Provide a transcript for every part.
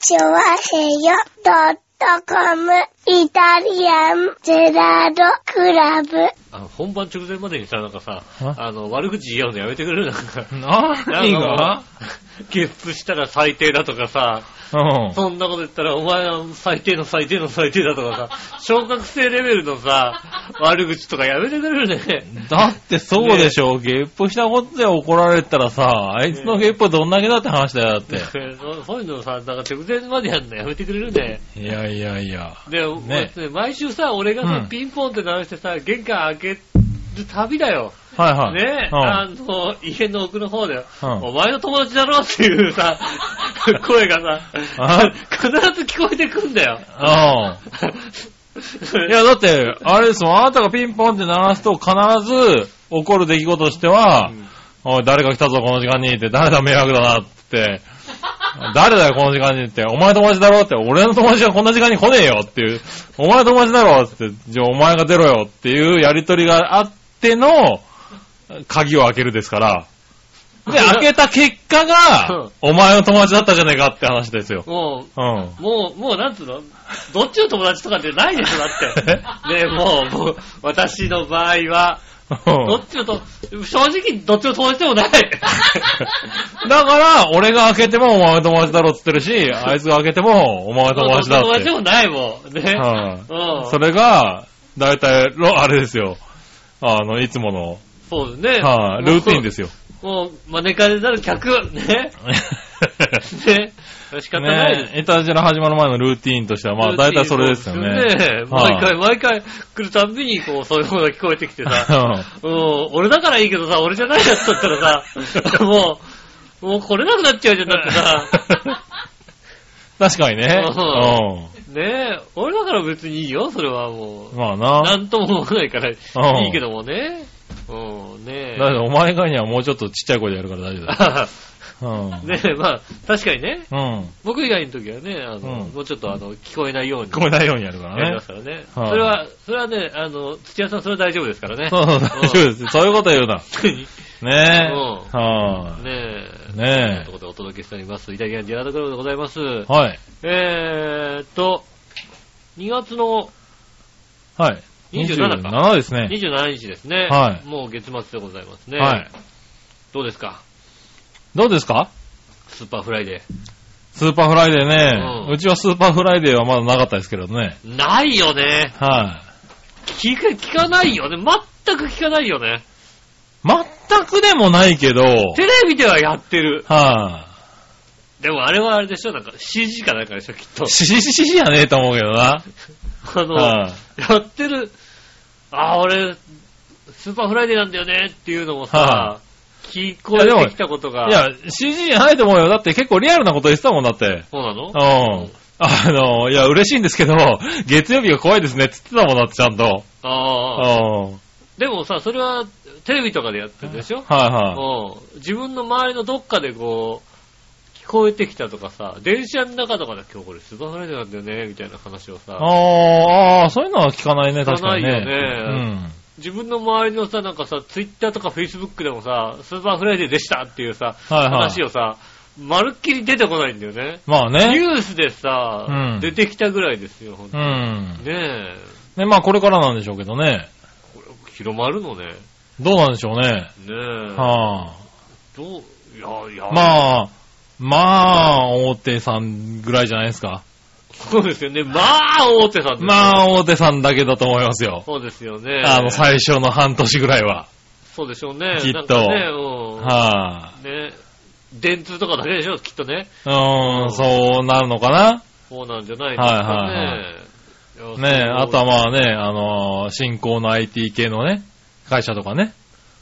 チョワヘヨドットコム。イタリアンゼラードクラブ。あの、本番直前までにさ、なんかさ、ああの、悪口言い合うのやめてくれる？なんか。何なんがかゲップしたら最低だとかさ、うん。そんなこと言ったら、お前は最低の最低の最低だとかさ、小学生レベルのさ、悪口とかやめてくれるね。だってそうでしょ、ゲップしたことで怒られたらさ、あいつのゲップどんだけだって話だよ、だって。そうそういうのさ、なんか直前までやんのやめてくれるね。いやいやいや。で、ね。ね毎週さ、俺がさ、うん。ピンポンって鳴らしてさ、玄関開ける旅だよ。はいはい。ね、うん。あの、家の奥の方で、うん。お前の友達だろっていうさ、声がさあ、必ず聞こえてくんだよ。うん。いや、だって、あれですもん、あなたがピンポンって鳴らすと必ず起こる出来事としては、おい、誰か来たぞ、この時間にって、誰だ、迷惑だなって、誰だよ、この時間にって、お前友達だろって、俺の友達がこんな時間に来ねえよっていう、お前友達だろって、じゃあお前が出ろよっていうやりとりがあっての、鍵を開けるですから、で、開けた結果が、お前の友達だったじゃねえかって話ですよ。もうん。う、もう、もうなんつうの？どっちの友達とかってないでしょ、だって。ねもう、もう、私の場合は、どっちのと、正直どっちの友達でもない。だから、俺が開けてもお前の友達だろって言ってるし、あいつが開けてもお前の友達だって。友達でもないもん。ね。はいうん。それが、だいたい、ろあれですよ。あの、いつもの、そうですね。はい、ルーティンですよ。もう、招かれたる客、ね。ね。仕方ないです。ねえ、いたじら始まる前のルーティンとしては、まあ、だいたいそれですよね。ねはい毎回、毎回来るたんびに、こう、そういうものが聞こえてきてさ、うん、俺だからいいけどさ、俺じゃないやつだったらさ、もう、もう来れなくなっちゃうじゃん、だってさ。確かにね。うねえ、俺だから別にいいよ、それはもうん。まあう。な。なんとも思わないから、いうんいけどもね。うん、ねえ。だってお前がにはもうちょっとちっちゃい声でやるから大丈夫だよ。うん。ねえ、まあ、確かにね、うん。僕以外の時はね、あの、うんもうちょっとあの、聞こえないように。聞こえないようにやるからねやります。からね。はいそれは、それはね、あの、土屋さんそれは大丈夫ですからね。そうそう、大丈夫です。そういうこと言うな。ねえ。うはねえ。い。ねということでお届けしております。イタリアンジェラートクラブでございます。え。はい。えーっと、2月のはい。27か27ですね。27日ですね。はいもう月末でございますね。はい。どうですか？どうですか？スーパーフライデスーパーフライデーね、ううんちはスーパーフライデーはまだなかったですけどね。ー。ないよね。は聞か、聞かないよね。全く聞かないよね。い。全くでもないけど、テレビではやってる。はでもあれはあれでしょ？なんか CG かなんかでしょきっとい。。しししじゃねえと思うけどな。あの、はい。やってる、ああ、俺、スーパーフライデーなんだよねっていうのもさは、聞こえてきたことが。いや、CG じゃないと思うよ。だって結構リアルなこと言ってたもんだって。そうなの？うん。あの、いや、嬉しいんですけど、月曜日が怖いですねって言ってたもんだって、ちゃんと。ああ。うん。でもさ、それはテレビとかでやってるでしょ？はいはうん。自分の周りのどっかでこう、聞こえてきたとかさ、電車の中とかで今日これスーパーフライデーなんだよね、みたいな話をい。さ、あーあー、そういうのは聞かないね、確かにね。聞かないよね自分の周りのさ、なんかさ、ツイッターとかフェイスブックでもさ、スーパーフライデーでしたっていうさ、うん。はいはい。話をさ、まるっきり出てこないんだよね。まあニね。ュースでさ、うん出てきたぐらいですよ、ほんとうに。ん。ねえ。ね、まあこれからなんでしょうけどね。これ広まるのね。どうなんでしょうね。ねえ。はどう、いや、いや、あ。まあ、まあ、大手さんぐらいじゃないですか。そうですよね。まあ、大手さんですよまあ、大手さんだけだと思いますよ。そうですよね。あの、最初の半年ぐらいは。そうでしょうね。きっとなんかね、うん。はね電通とかだけでしょ、きっとね。い。うーん、そうなるのかな？そうなんじゃないですかね。はいはいいやねそうあとはまあね、あのー、新興の IT 系のね、会社とかね。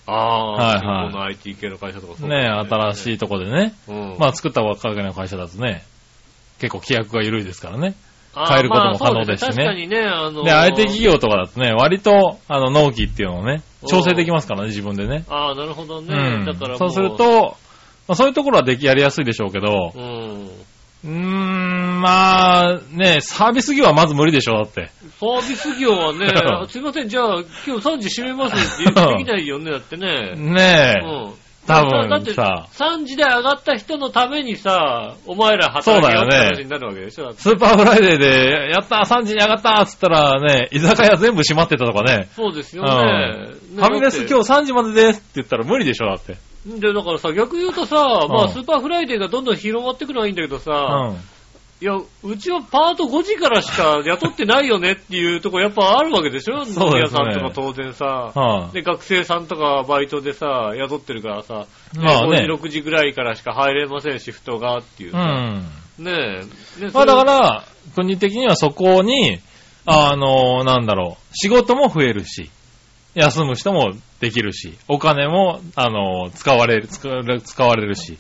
ああ、はいはい新興の IT 系の会社とかそうね新しい。いとこでね。うん。まあ作ったばっかりの会社だとね、結構規約が緩いですからね。変えることも可能ですしねまあ確かにね、あのーで、IT 企業とかだとね、割と、あの、納期っていうのをね、調整できますからね、自分でね。ああ、なるほどね。うんだからもそうする、と、まあ、そういうところはでき、やりやすいでしょうけど、うん。うーん、まあ、ね、サービス業はまず無理でしょ、だって。サービス業はねう、ん すいません、じゃあ今日3時閉めますってできないよね、だってね。ねえ、うん。多だって分さ、3時で上がった人のためにさ、お前ら働けよって話になるわけでしょ。だってスーパーフライデーで、やったー !3 時に上がったーっつったらね、居酒屋全部閉まってたとかね。そうですようんね。ファミレス今日3時までですって言ったら無理でしょ、だって。日。で、だからさ、逆言うとさ、まうんあスーパーフライデーがどんどん広まってくのはいいんだけどうさ、ん。いや、うちはパート5時からしか雇ってないよねっていうとこやっぱあるわけでしょ？そうですね飲み屋さんとか当然さ。はで、学生さんとかバイトでさ、雇ってるからさ、まあね5時、6時ぐらいからしか入れません、シフトがっていううさ。ん。ねえ。ねまあだか、ら、国的にはそこに、あの、なんだろう、仕事も増えるし、休む人もできるし、お金も、あの、使われる、使われる使われるし。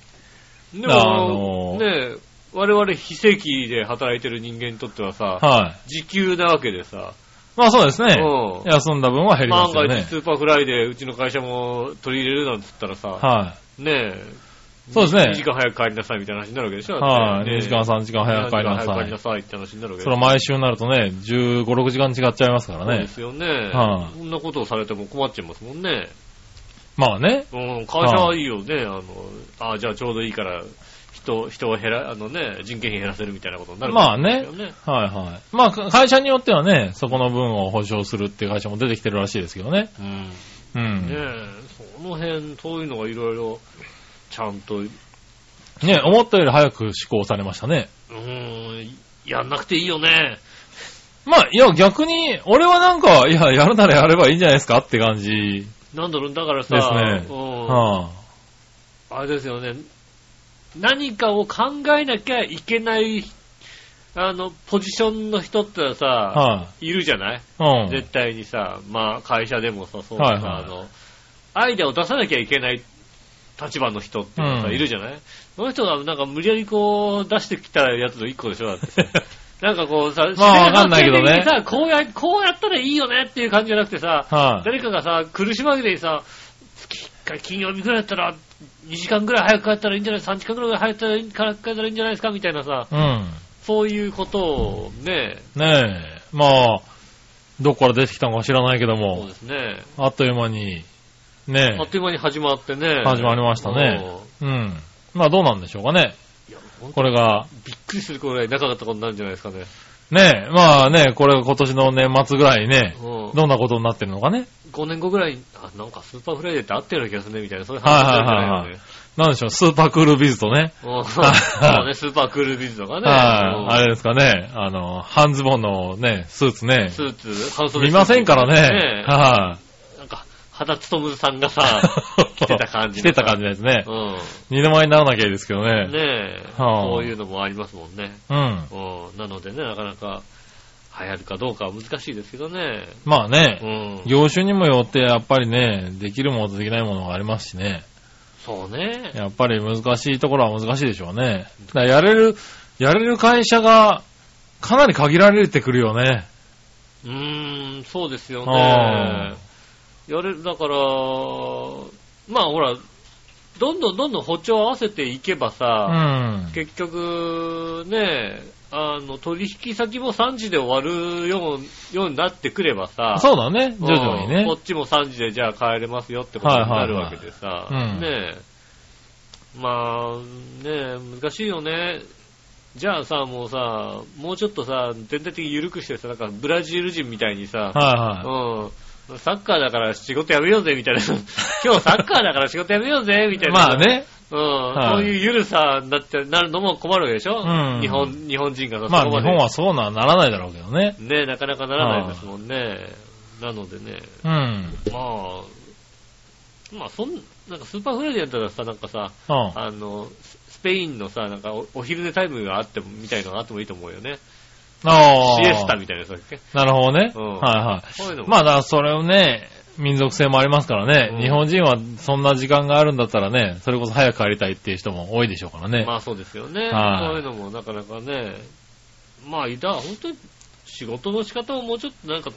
であのも、ねえ、我々非正規で働いてる人間にとってはさ、はい。時給なわけでさ、まあそうですね。うん休んだ分は減りま万が一すよね。スーパーフライデーうちの会社も取り入れるなんつったらさ、はねえ、そうですね2時間早く帰りなさいみたいな話になるわけでしょい。はい。ねえ2時間3時間早く帰りな2時間早く帰さいりな。さいって話になるわけそれ毎週になるとね、15、6時間違っちゃいますからねそうで。すよね。はいそんなことをされても困っちゃいますもんね。まあね。うん、会社はいいよね。あの、あじゃあちょうどいいから、人、人を減ら、あのね、人件費減らせるみたいなことになるまあね。はいはい。まあ会社によってはね、そこの分を保証するっていう会社も出てきてるらしいですけどね。うん。うん。ねえ、その辺、そういうのがいろいろ、ちゃんと、うね、思ったより早く施行されましたね。ーん、やんなくていいよね。まあ、いや逆に、俺はなんか、いや、やるならやればいいんじゃないですかって感じなんだろう、だからさ、ですね。うん、はあれですよね、何かを考えなきゃいけない、あの、ポジションの人ってさ、あ、はいるじゃない？うん。絶対にさ、まあ会社でもさ、そうさ、はいはいあの、アイデアを出さなきゃいけない立場の人っていうのがいるじゃない？その人がなんか無理やりこう出してきたやつの一個でしょだってさ。なんかこうさ、まあわかんないけどねさ、こうや、こうやったらいいよねっていう感じじゃなくてさ、はい、誰かがさ、苦し紛れにさ、月1回金曜日ぐらいだったら、2時間ぐらい早く帰ったらいいんじゃない ?3 時間ぐらい早く帰ったらいいんじゃない？ですか？みたいなさ、うん。そういうことをね、ねえ。まあ、どこから出てきたのか知らないけどそうもで、すね。あっという間に、ねあっという間に始まってね。始まりましたねえ。うん。まあどうなんでしょうかね。これが、びっくりするくらいなかったことになるんじゃないですかね。ねえ、まあね、これが今年の年末ぐらいにね、うん。どんなことになってるのかね。5年後ぐらいに、あ、なんかスーパーフライデーって合ってるような気がするね、みたいな、そういう話になるんじゃないのね。なんでしょう、スーパークールビズとね。うんそうね、スーパークールビズとかね。はい、あれれですかね、あの、半ズボンのね、スーツね、スーツ、半袖見ませんからね。ねはなんか、肌つとむさんがさ、い。着てた感じ着てた感じですね。うん。二の前にならなきゃいいですけどね。ねえ、はあそういうのもありますもんね。うん。うん。なのでね、なかなか流行るかどうかは難しいですけどね。まあねう、ん。業種にもよってやっぱりね、できるものとできないものがありますしね。そうね。やっぱり難しいところは難しいでしょうね。だやれる、やれる会社がかなり限られてくるよね。うーん、そうですよあね。やれる、だから、まあほら、どんどんどんどん歩調合わせていけばうさ、ん。結局、ね、あの、取引先も3時で終わるようようになってくればさ、そうだね、徐々にねうんこ。っちも3時でじゃあ帰れますよってことになるわけでさ、はいはいはいうん。まあ、ねえ、難しいよね。じゃあさ、もうさ、もうちょっとさ、全体的に緩くしてさ、なんかブラジル人みたいにさ、はいはうん、サッカーだから仕事やめようぜみたいな、今日サッカーだから仕事やめようぜみたい。いな。まあ。ね。うん、はいそういう緩さになって、なるのも困るわけでしょ、うん日本、日本人がさ、まあ日本はそうはならないだろうけどね。ね、なかなかならないですもんね。なのでね、うん。まあ、まあ、そん、なんかスーパーフライデーやったらさ、なんかさ、うん。あの、ススペインのさ、なんかおお昼寝タイムがあっても、みたいのがあってもいいと思うよね。ああ。シエスタみたいなやつだっけ？なるほどね。うんはいはい。そういう。まあだからそれをね、民族性もありますからね、うん日本人はそんな時間があるんだったらね、それこそ早く帰りたいっていう人も多いでしょうからね。まあそうですよね。はいそういうのもなかなかね、まあ、いた、本当に仕事の仕方をもうちょっとなんか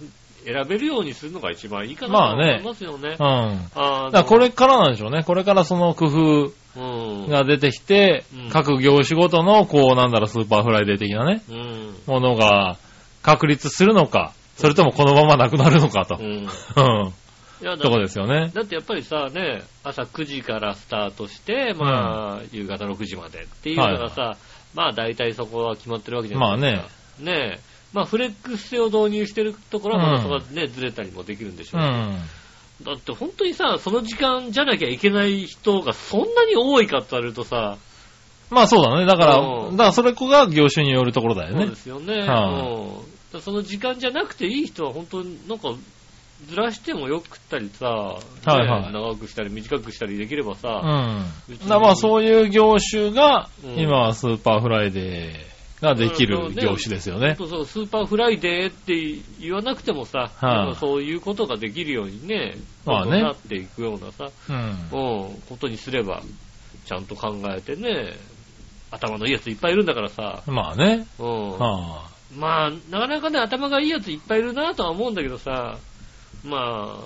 選べるようにするのが一番いいかなとまあね思いますよね。うん。あだのからこれからなんでしょうね。これからその工夫うん。が出てきて、うん各業種ごとの、こうなんだろう、スーパーフライデー的なね、うん。ものが確立するのか、それともこのままなくなるのかとう。ん。うん。いやだとこですよね。だってやっぱりさ、ね、朝9時からスタートして、まあ、夕方6時までっていうのがさ、まあ大体そこは決まってるわけじゃないですか。ね。ねえ。まあフレックス制を導入してるところはまだそこはね、ずれたりもできるんでしょうけど、うん。だって本当にさ、その時間じゃなきゃいけない人がそんなに多いかって言われるとさ、まあそうだね。だから、うんだからそれこが業種によるところだよそうね。ですよね。はいうんだからその時間じゃなくていい人は本当になんか、ずらしてもよくったりさ、はいはいね長くしたり短くしたりできればうさ、ん。だからまあそういう業種が、うん今はスーパーフライデーができる業種ですよね。そうそう、スーパーフライデーって言わなくてもさ、はいでもそういうことができるようにね、まあねなっていくようなさ、うん。うん、ことにすれば、ちゃんと考えてね、頭のいいやついっぱいいるんだからさ、まあね。うん。はまあ、なかなかね、頭がいいやついっぱいいるなとは思うんだけどさ、ま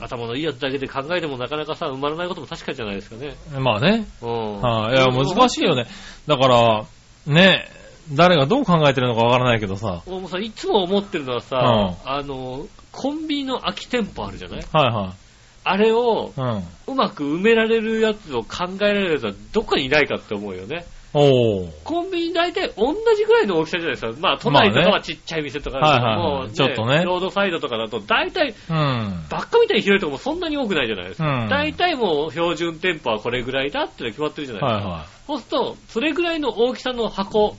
あ、頭のいいやつだけで考えてもなかなかさ、生まれないことも確かじゃないですかね。あ、まあね。うん。はい、いや、難しいよね。だから、ね、誰がどう考えてるのかわからないけどさ。俺もさ、いつも思ってるのはさ、うんあの、コンビニの空き店舗あるじゃない？はいはあれをい。うん。うまく埋められるやつを考えられるやつはどっかにいないかって思うよね。おー。コンビニ大体同じぐらいの大きさじゃないですか。まあ都内とかはちっちゃい店とかあるけどはいはいはいもうちょっとねロードサイドとかだと大体うん。バッカみたいに広いとこもそんなに多くないじゃないですか。うん大体もう標準店舗はこれぐらいだっての決まってるじゃないですか。はいはそうすると、それぐらいの大きさの箱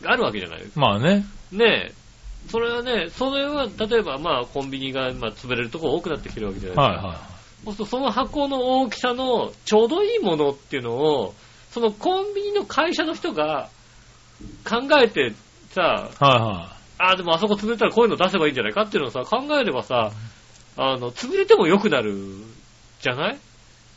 があるわけじゃないですか。い。まあね。ねえ。それはね、それは、例えばまあコンビニがまあ潰れるとこ多くなってきてるわけじゃないですか。はいはそうするとその箱の大きさのちょうどいいものっていうのを、そのコンビニの会社の人が考えてさ、い。はいはあ、でもあそこ潰れたらこういうの出せばいいんじゃないかっていうのをさ、考えればさ、あの、潰れても良くなるじゃない？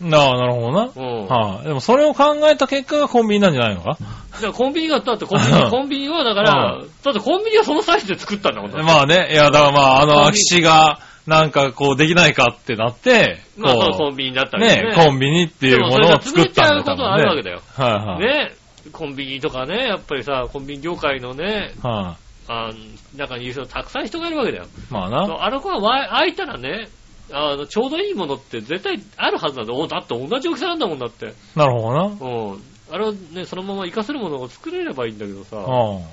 い。なあ、なるほどな。うん。はい、でもそれを考えた結果がコンビニなんじゃないのか？だからコンビニが、だってコンビニ、コンビニはだから、だってコンビニはそのサイズで作ったんだもんだってまあね。いや、だからまあ、あの、空き地が、なんかこうできないかってなって、まあそうこコンビニだったう、りね、コンビニっていうものを作ったんだでもそれが潰れちゃうことはあるわけだよ。はいはい。ね、コンビニとかね、やっぱりさ、コンビニ業界のね、はあ中にいる人たくさん人がいるわけだよ。い。まあな。あの子がわ開いたらね、あの、ちょうどいいものって絶対あるはずなんだよ。おだって同じ大きさなんだもんだって。なるほどな。うん。あれをね、そのまま活かせるものを作れればいいんだけどさ、うん。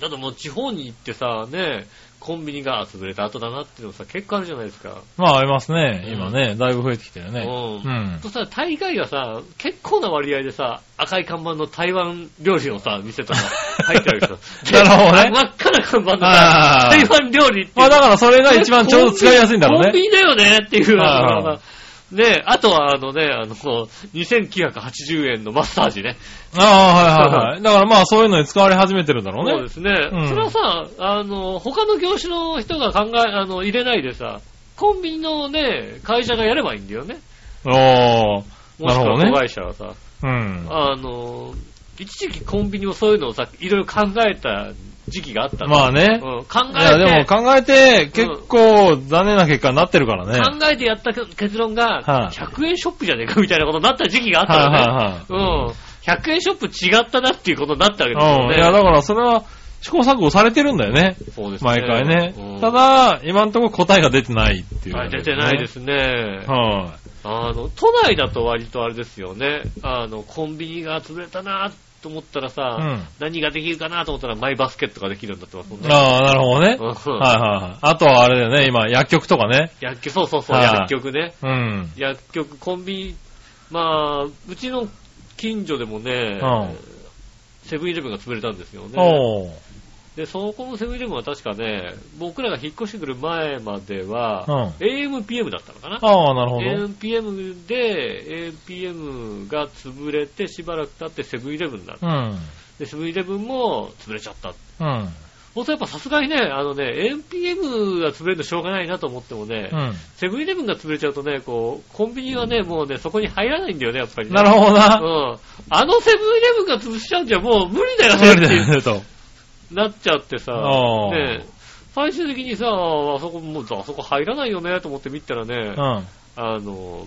だってもう地方に行ってさ、ね、コンビニが潰れた後だなっていうのさ、結構あるじゃないですか。まあありますね。うん今ね、だいぶ増えてきてるね。う。うんん。そしたら大概がさ、結構な割合でさ、赤い看板の台湾料理のさ、店とか入ってるわけですよ。なるほどね真っ赤な看板の台湾料理ってまあだからそれが一番ちょうど使いやすいんだろうね。コンビニだよねっていう。ねあとはあのね、あの、2980円のマッサージね。ああ、はいはいはい。だからまあそういうのに使われ始めてるんだろうねそうで。すね。うんそれはさ、あの、他の業種の人が考え、あの、入れないでさ、コンビニのね、会社がやればいいんだよね。おー。もしくなるほどね会社はさ。うん。あの、一時期コンビニもそういうのをさ、いろいろ考えた時期があったのまあね。うん、考いや、でもえて、考えて結構残念な結果になってるからね。考えてやった結論が、はい100円ショップじゃねえかみたいなことになった時期があったのね。うん。100円ショップ違ったなっていうことになったわけですようん。ね。いや、だからそれは試行錯誤されてるんだよね。そうですね。毎回ねうん。ただ、今のところ答えが出てないっていう、はい出てないで。すね。はあの、都内だと割とあれですよね。あの、コンビニが潰れたなと思ったらさ、うん何ができるかなと思ったらマイバスケットができるんだってますもんい。ね。ああ、なるほどね。はいはい。あとはあれだよね、今、薬局とかね。薬局、そうそうそう、はい薬局ね。うん。薬局、コンビニ、まあ、うちの近所でもね、うんセブンイレブンが潰れたんですよね。で、そこのセブンイレブンは確かね、僕らが引っ越してくる前までは、うん AMPM だったのかなああ、なるほど。AMPM で、AMPM が潰れてしばらく経ってセブンイレブンになった。うん。で、セブンイレブンも潰れちゃった。うん。ほんとやっぱさすがにね、あのね、AMPM が潰れるのしょうがないなと思ってもね、うん。セブンイレブンが潰れちゃうとね、こう、コンビニはね、もうね、そこに入らないんだよね、やっぱりね。なるほどな。うん。あのセブンイレブンが潰しちゃうんじゃもう無理だよね無理だってよね、と。なっちゃってさ、ね最終的にさ、あそこ、もう、あそこ入らないよね、と思って見たらね、うん。ああの、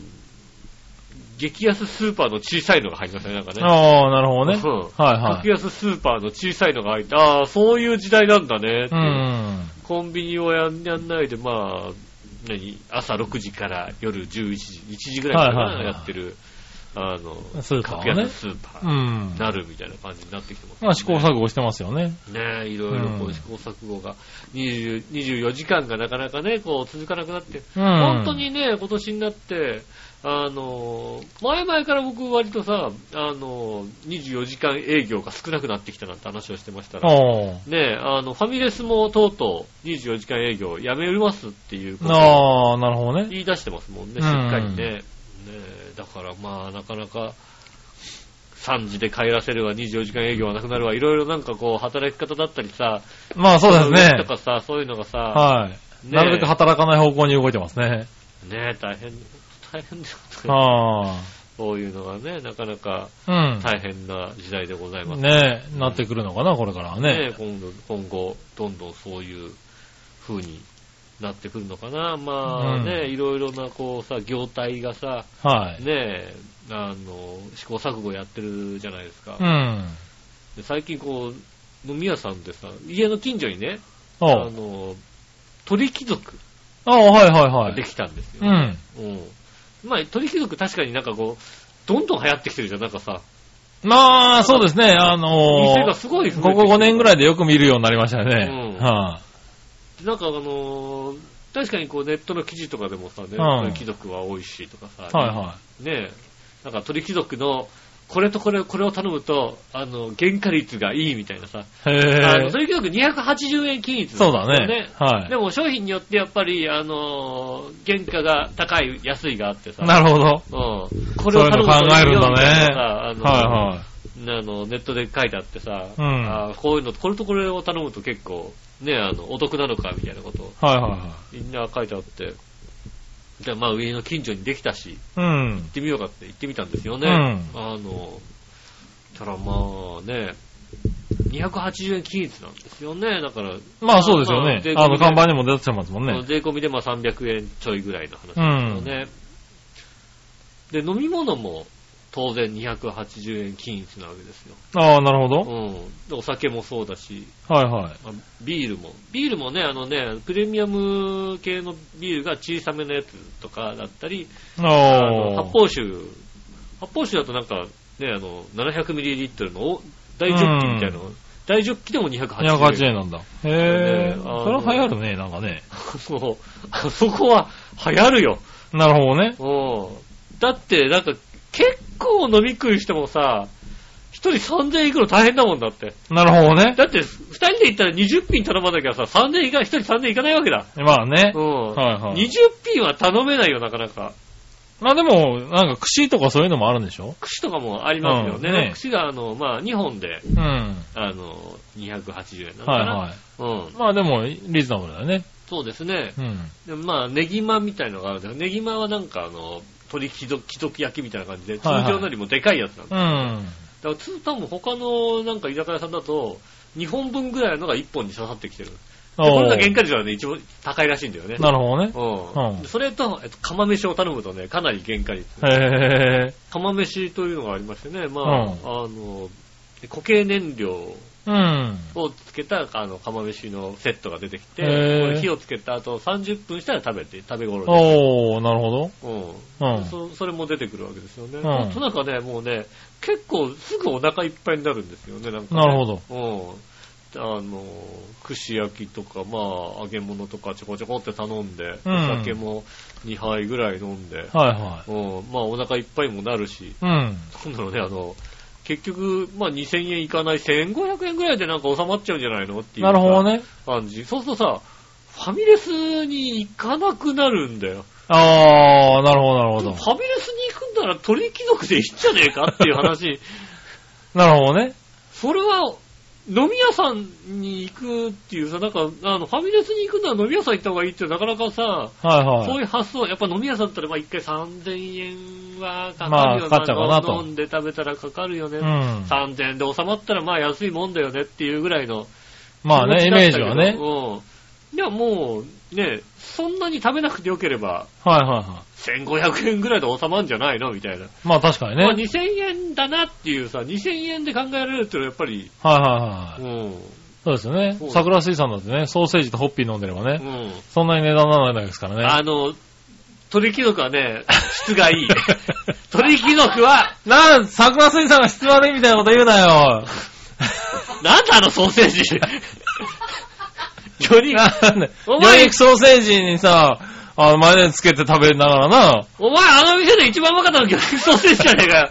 激安スーパーの小さいのが入りましたね、なんかね。あ、なるほどね。うんはいはい激。安スーパーの小さいのが入って、ああ、そういう時代なんだねっていう、うん。コンビニをやんやんないで、まあ、何、朝6時から夜11時、1時ぐらいかな、はいはいはいやってる、あの、スーパーはね格安スーパうーんに。なるみたいな感じになってきてます、まあ試行錯誤してますよね。ねえ、いろいろこうんう試行錯誤が、20 24時間がなかなかね、こう続かなくなって、うん。本当にね、今年になって、あの、前々から僕割とさ、あの、24時間営業が少なくなってきたなんて話をしてましたら。ねあの、ファミレスもとうとう24時間営業やめますっていうことをああ、なるほどね。言い出してますもんね、うんしっかりね。ねだからまあ、なかなか、3時で帰らせるわ、24時間営業はなくなるわ、いろいろなんかこう、働き方だったりさ、まあそうですねと。かさ、そういうのがさ、はい。ねなるべく働かない方向に動いてますね。ね大変、大変ですよね。あそういうのがね、なかなかあ。うん。大変な時代でございます。ねえ、なってくるのかな、これからはね。今度、今後、どんどんそういう風になってくるのかな。まあね、うんいろいろなこうさ、業態がさ、はい。ねあの、試行錯誤やってるじゃないですか。うん。で最近こう、飲み屋さんでさ、家の近所にね、あの、鳥貴族ああ、はいはいはいがで。きたんですよ。うん。うん。まあ、鳥貴族確かになんかこう、どんどん流行ってきてるじゃん、なんかさ。まあ、そうですね。あの店がー、すごいここ5年ぐらいでよく見るようになりましたよね。うんはなんかあのー確かにこうネットの記事とかでもさ、ね、貴族は多いしとかさ、い。はいはねえ、なんか鳥貴族のこれとこれ、これを頼むと、あの、原価率がいいみたいなさ、い。へあの、え。鳥貴族280円均一そうだね。はいで。も商品によってやっぱり、あのー原価が高い、安いがあってさ、なるほど。うん。これを頼むと考えるんだねいいよみたいあのはあの、ネットで書いてあってさ、うんあこういうの、これとこれを頼むと結構、ね、あの、お得なのかみたいなことをいはい。はいはいはみんな書いてあって、じゃあまあ上の近所にできたし、い。うん行っ。てみようかって行ってみたんですよね。うんあの、たらまあね、280円均一なんですよね。だから、まあそうですよねあの、看板にも出てますもんね。税込みでまあ300円ちょいぐらいの話ですよね。で、飲み物も当然280円均一なわけですよ。ああ、なるほど。うん。でお酒もそうだし、はいはい。まあビールも。ビールもね、あのね、プレミアム系のビールが小さめのやつとかだったり、あのああ。発泡酒、発泡酒だとなんかね、あの、700ml のお大ジョッキみたいなの、大ジョッキでも280円。280円なんだ。へえ。ねあのそれは流行るね、なんかね。そう。あそこは流行るよ。なるほどね。うん。だって、なんか、結構飲み食いしてもさ、一人3000円いくの大変だもんだって。なるほどね。だって、二人で行ったら20品頼まなきゃさ、3000円いか一人3000円いかないわけだ。まあねう。ん。はいはい20品は頼めないよ、なかなか。まあでも、なんか串とかそういうのもあるんでしょ？串とかもありますよね。うんね串が、あの、まあ、2本で、うん。あの、280円なのかな。はいはい。うん。まあでも、リーズナブルだよね。そうですね。うん。でまあ、ネギマみたいのがあるんだけど、ネギマはなんかあの、鶏貴族焼きみたいな感じで、通はいはい常よりもでかいやつなんだ。うん。だから、つ多分他のなんか居酒屋さんだと、2本分ぐらいのが1本に刺さってきてる。でこれが原価率はね、一番高いらしいんだよね。なるほどね。うん。うんそれと、えっと、釜飯を頼むとね、かなり原価率。へえ。釜飯というのがありましてね、まあ、うんあの、固形燃料うん。をつけた、あの、釜飯のセットが出てきて、これ火をつけた後30分したら食べて、食べ頃で。おー、なるほど。うん。うんそそれも出てくるわけですよね。んあとなんかね、もうね、結構すぐお腹いっぱいになるんですよね、なんか、ね。なるほど。うん。あの、串焼きとか、まあ、揚げ物とかちょこちょこって頼んで、うんお酒も2杯ぐらい飲んで、はいはうん、まあお腹いっぱいもなるし、い。うん。なんだろうね、あの、結局、まあ2000円いかない1500円ぐらいでなんか収まっちゃうんじゃないのっていうなるほどね。感じ。そうするとさ、ファミレスに行かなくなるんだよ。あー、なるほどなるほどフ。ァミレスに行くんなら鳥貴族でいいんじゃねえかっていう話。なるほどね。それは、飲み屋さんに行くっていうさ、なんか、あの、ファミレスに行くなら飲み屋さん行った方がいいってなかなかさ、はいはい。そういう発想、やっぱ飲み屋さんだったら、まあ一回3000円はかまあかるよかかっちゃうかなと飲んで食べたらかかるよね。うん。3000円で収まったらまあ安いもんだよねっていうぐらいの。まあね、イメージはね。うん。いや、もう、ね、そんなに食べなくてよければ、はいはいは1500円ぐらいで収まるんじゃないの？みたいな。い。まあ確かにまあね。2000円だなっていうさ、2000円で考えられるっていうのはやっぱり、はいはいはい。うん。そうですよね。桜水産だってね、ソーセージとホッピー飲んでればね、うん。そんなに値段にならないですからね。あの、鳥貴族はね、質がいい。鳥貴族は、なん、桜水産が質悪いみたいなこと言うなよ。なんだあのソーセージ。魚肉、魚肉ソーセージにさ、あの、マヨネーズつけて食べながらな。お前あの店で一番うまかったの魚肉ソーセージじゃねえかよ。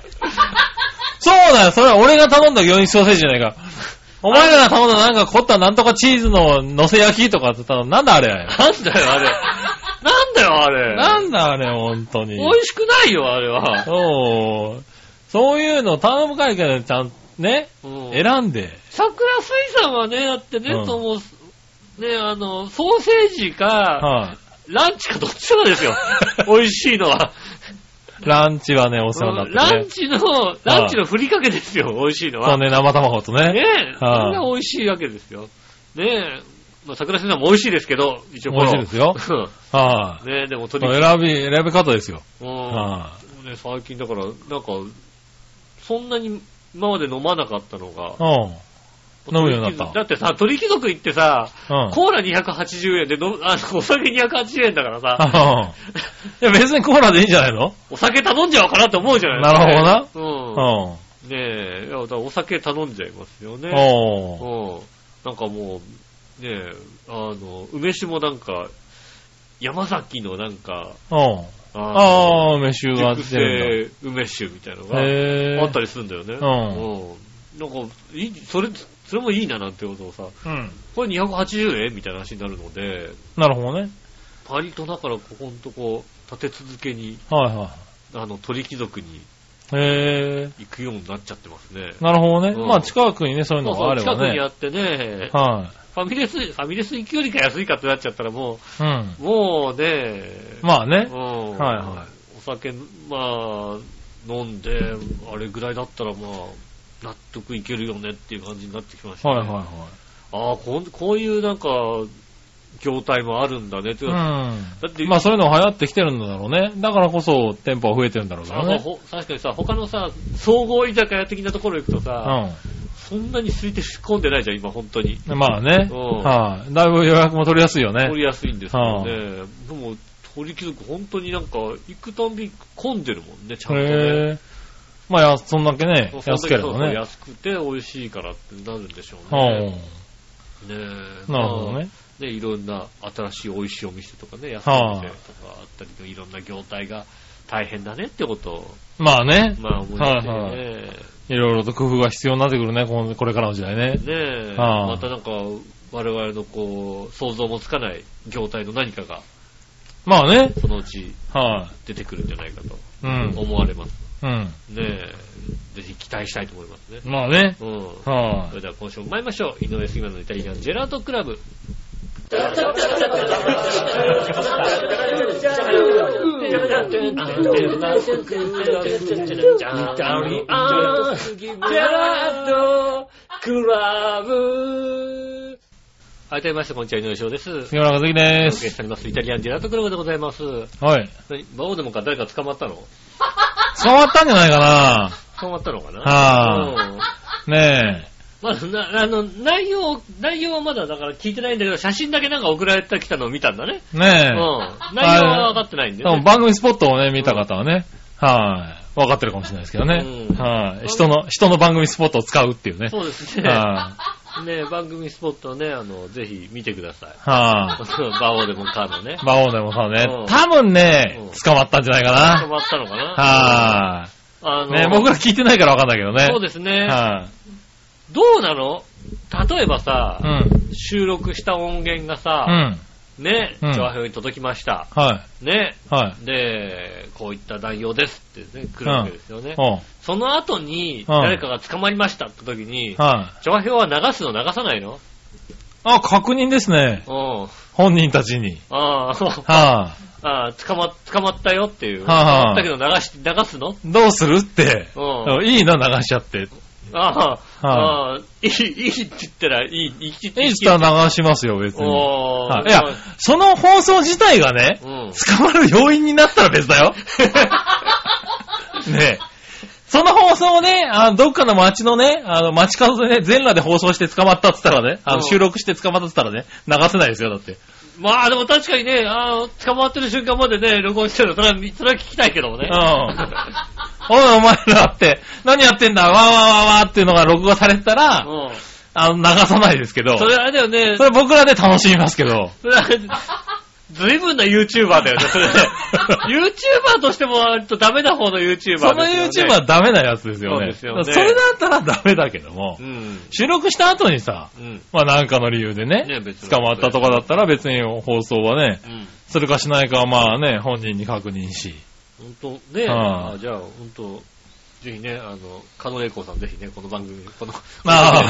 そうだよ、それは俺が頼んだ魚肉ソーセージじゃないか。お前らが頼んだなんか凝ったなんとかチーズの乗せ焼きとかって言ったらなんだあれ？なんだよ、あれ。なんだよ、あれ。なんだあれ、本当に。美味しくないよ、あれは。そう。そういうの頼む会からちゃん、ね、うん選んで。桜水産はね、だってね、うんその、ね、あの、ソーセージか、はい、ランチかどっちかですよ。美味しいのは。ランチはね、お世話になってね。ランチの、ランチのふりかけですよ、美味しいのは。そうね、生卵とね。ねえ、そはいれが美味しいわけですよ。ねえ、まあ、桜水産も美味しいですけど、一応美味しいですよ。はい、ねえ、でもとにか選び、選び方ですよ。く、うんはね、最近だから、なんか、そんなに今まで飲まなかったのが、うん。飲むようになっただってさ、鳥貴族行ってさ、うん。コーラ280円での、あの、お酒280円だからさ、いや、別にコーラでいいんじゃないの？お酒頼んじゃおうかなって思うじゃないなるほどなどうん。うん。ねえ、いやだからお酒頼んじゃいますよね。おー。うん。なんかもう、ねえ、あの、梅酒もなんか、山崎のなんか、うん。あああ、飯が熟出る成梅酒みたいなのんだ。がへあったりするんだよね。んうん。なんか、いい、それ、それもいいななんてことをさ、うん。これ280円みたいな話になるので、なるほどね。割とだからここんとこ、立て続けに、はいはあの、鳥貴族にい。へえ。行くようになっちゃってますね。なるほどね。うんまあ近くにね、そういうそうそうのがあればね。近くにあってね、はファミレス、ファミレス行くよりか安いかってなっちゃったらもい。うん。う、もうね、まあねう。ん。はいはお酒、まあ、飲んで、あれぐらいだったらまあ、納得いけるよねっていう感じになってきましたね。はいはいああ、こんこういうなんか、業態もあるんだねって。はい。だって、うん。まあそういうの流行ってきてるんだろうね。だからこそ店舗は増えてるんだろうからね。ほ確かにさ、他のさ、総合居酒屋的なところ行くとさ、そんなに空いて込んでないじゃん、今、本当に。うん。まあね。うんはい。だいぶ予約も取りやすいよね取。りやすいんですけどね。でも、鳥貴族、本当になんか、行くたんび混んでるもんね、ちゃんとね。まあや、そんだけねそう、安ければそうそうね。安くて美味しいからってなるんでしょううね。ん。ねえなるほどね。まあね、いろんな新しい美味しいお店とかね、安いお店とかあったりといろんな業態が大変だねってことを、まあね。まあ思いますね。いろいろと工夫が必要になってくるね、このこれからの時代ね。ねえ、はあまたなんか、我々のこう、想像もつかない業態の何かが、まあね。そのうちは出てくるんじゃないかと。思われます。うん。ねえ、ぜひ期待したいと思いますね。まあね。うん。はそれでは今週も参りましょう。井上杉村のイタリアンジェラートクラブ。はい、どうもみなさん、こんにちは、井上翔です。い。杉村和樹でお届けす。しております。イタリアンジェラートクラブでございます。はい。何馬王でもか誰か捕まったの？捕まったんじゃないかな捕まったのかな？はうんねえ。まだな、あの、内容、内容はまだだから聞いてないんだけど、写真だけなんか送られてきたのを見たんだね。ねうん。内容は分かってないんで、ね。多分番組スポットをね、見た方はね、はい。分かってるかもしれないですけどね。うんはい。人の、人の番組スポットを使うっていうね。そうですね。はね番組スポットね、あの、ぜひ見てください。い。はい。バオでもかのね。馬王でもさねうん、多分ねうん、捕まったんじゃないか止な。まったのかなはあの、い。ね、僕ら聞いてないから分かんないけどね。そうですね。はい。どうなの？例えばさ、うん。収録した音源がうさ、ん。ね、うん調和表に届きました。はね、い。はい。で、こういった内容ですってね、来るわけですよね。おうその後に、うん誰かが捕まりましたって時に、はい。調和表は流すの流さないの？あ、確認ですね。うん。本人たちに。ああ、は ああ、捕ま、捕まったよっていう。はあはあ捕まったけど流し、流すの？い。どうするって。うん。いいな、流しちゃって。ああ、はああ、いい、いいって言ったらいい、いいっていいったら流しますよ、別に。はいいや、その放送自体がね、うん。捕まる要因になったら別だよ。ねえ。そその放送をね、あの、どっかの街のね、あの、街角でね、全裸で放送して捕まったって言ったらね、あの、うん収録して捕まったって言ったらね、流せないですよ、だって。まあでも確かにね、あの、捕まってる瞬間までね、録音してるの、それは、それは聞きたいけどもね。うん。おい、お前らって、何やってんだ、わーわーわーわーっていうのが録画されてたら、うん。あの、流さないですけど、それあれだよねそ、れ僕らで楽しみますけど、それは、ずいぶんな YouTuber だよね、それね。YouTuber としても割とダメな方の YouTuber ですよ、ね。その YouTuber はダメなやつですよね。そうですよねそれだったらダメだけども、うん。収録した後にさ、うん。まあなんかの理由でね、ね捕まったとかだったら別に放送はね、うん。するかしないかはまあね、本人に確認し。本当ね、はああじゃあ本当ぜひね、あの、加納栄光さんぜひね、この番組、この、まあ、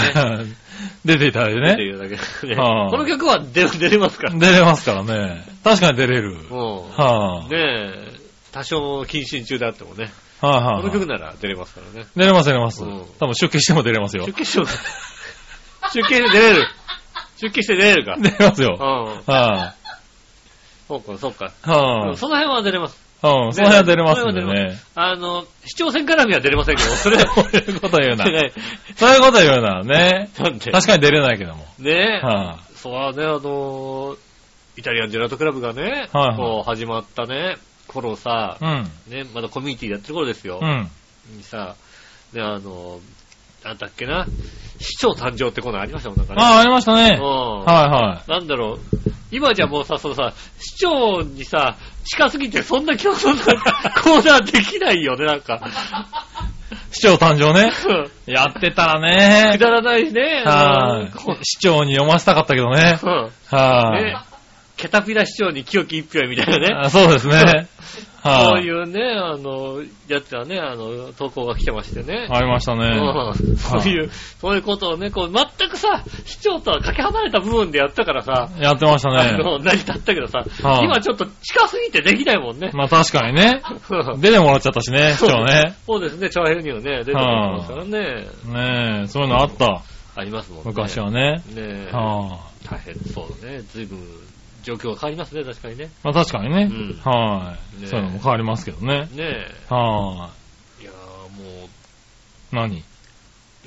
出ていただいてね、出てね。いただけでね、はあこの曲は出出れますから。出れますからね。確かに出れる。もう、はねえ、多少謹慎中であってもね、あ、はあ、はあこの曲なら出れますからね。出れます出れます。うん多分出家しても出れますよ出。家しても、出家で出れる。出家して出れるか。出れますよ。うん。はそうか、そうか。あ、はその辺は出れます。あ、うん、その辺は出れますんでね。あの、視聴線絡みは出れませんけど、それ、そういうこと言うな。ね そういうこと言うな。ね。なんで、確かに出れないけども。ねえ、はそうはね、あのーイタリアンジェラートクラブがね、はいはいこう始まったね、頃さあ、、うん。ね、まだコミュニティでやってる頃ですよ。うん。にさ、ね、あのーなんだっけな、市長誕生ってコーナーありましたもん、なんかね。ああ、ありましたね。うんはなんだろう、今じゃもうさ、そのさ、市長にさ、近すぎてそんな競争なコーナーできないよね、なんか。市長誕生ね。やってたらねく。だらないしね。はい。市長に読ませたかったけどね。うんはいね。ケタピラ市長に清き一票みたいなね。あそうですね。そうはい。いうね、あの、やつはね、あの、投稿が来てましてね。ありましたね。うんそういう、そういうことをね、こう、全くさ、市長とはかけ離れた部分でやったからさ、やってましたあね。の、成り立ったけどさ、はい今ちょっと近すぎてできないもんね。まあ確かにね。出てもらっちゃったしね、市長ね。そうですね、長編にはね、出てますからね。ねえ、そういうのあった。ありますもんね。昔はね。ねえ、はあ。大変そうだね。随分、状況が変わりますね、確かにね。まあ確かにねうん。はねい。そういうのも変わりますけどね。ねえ。はいやーもい。何？う、い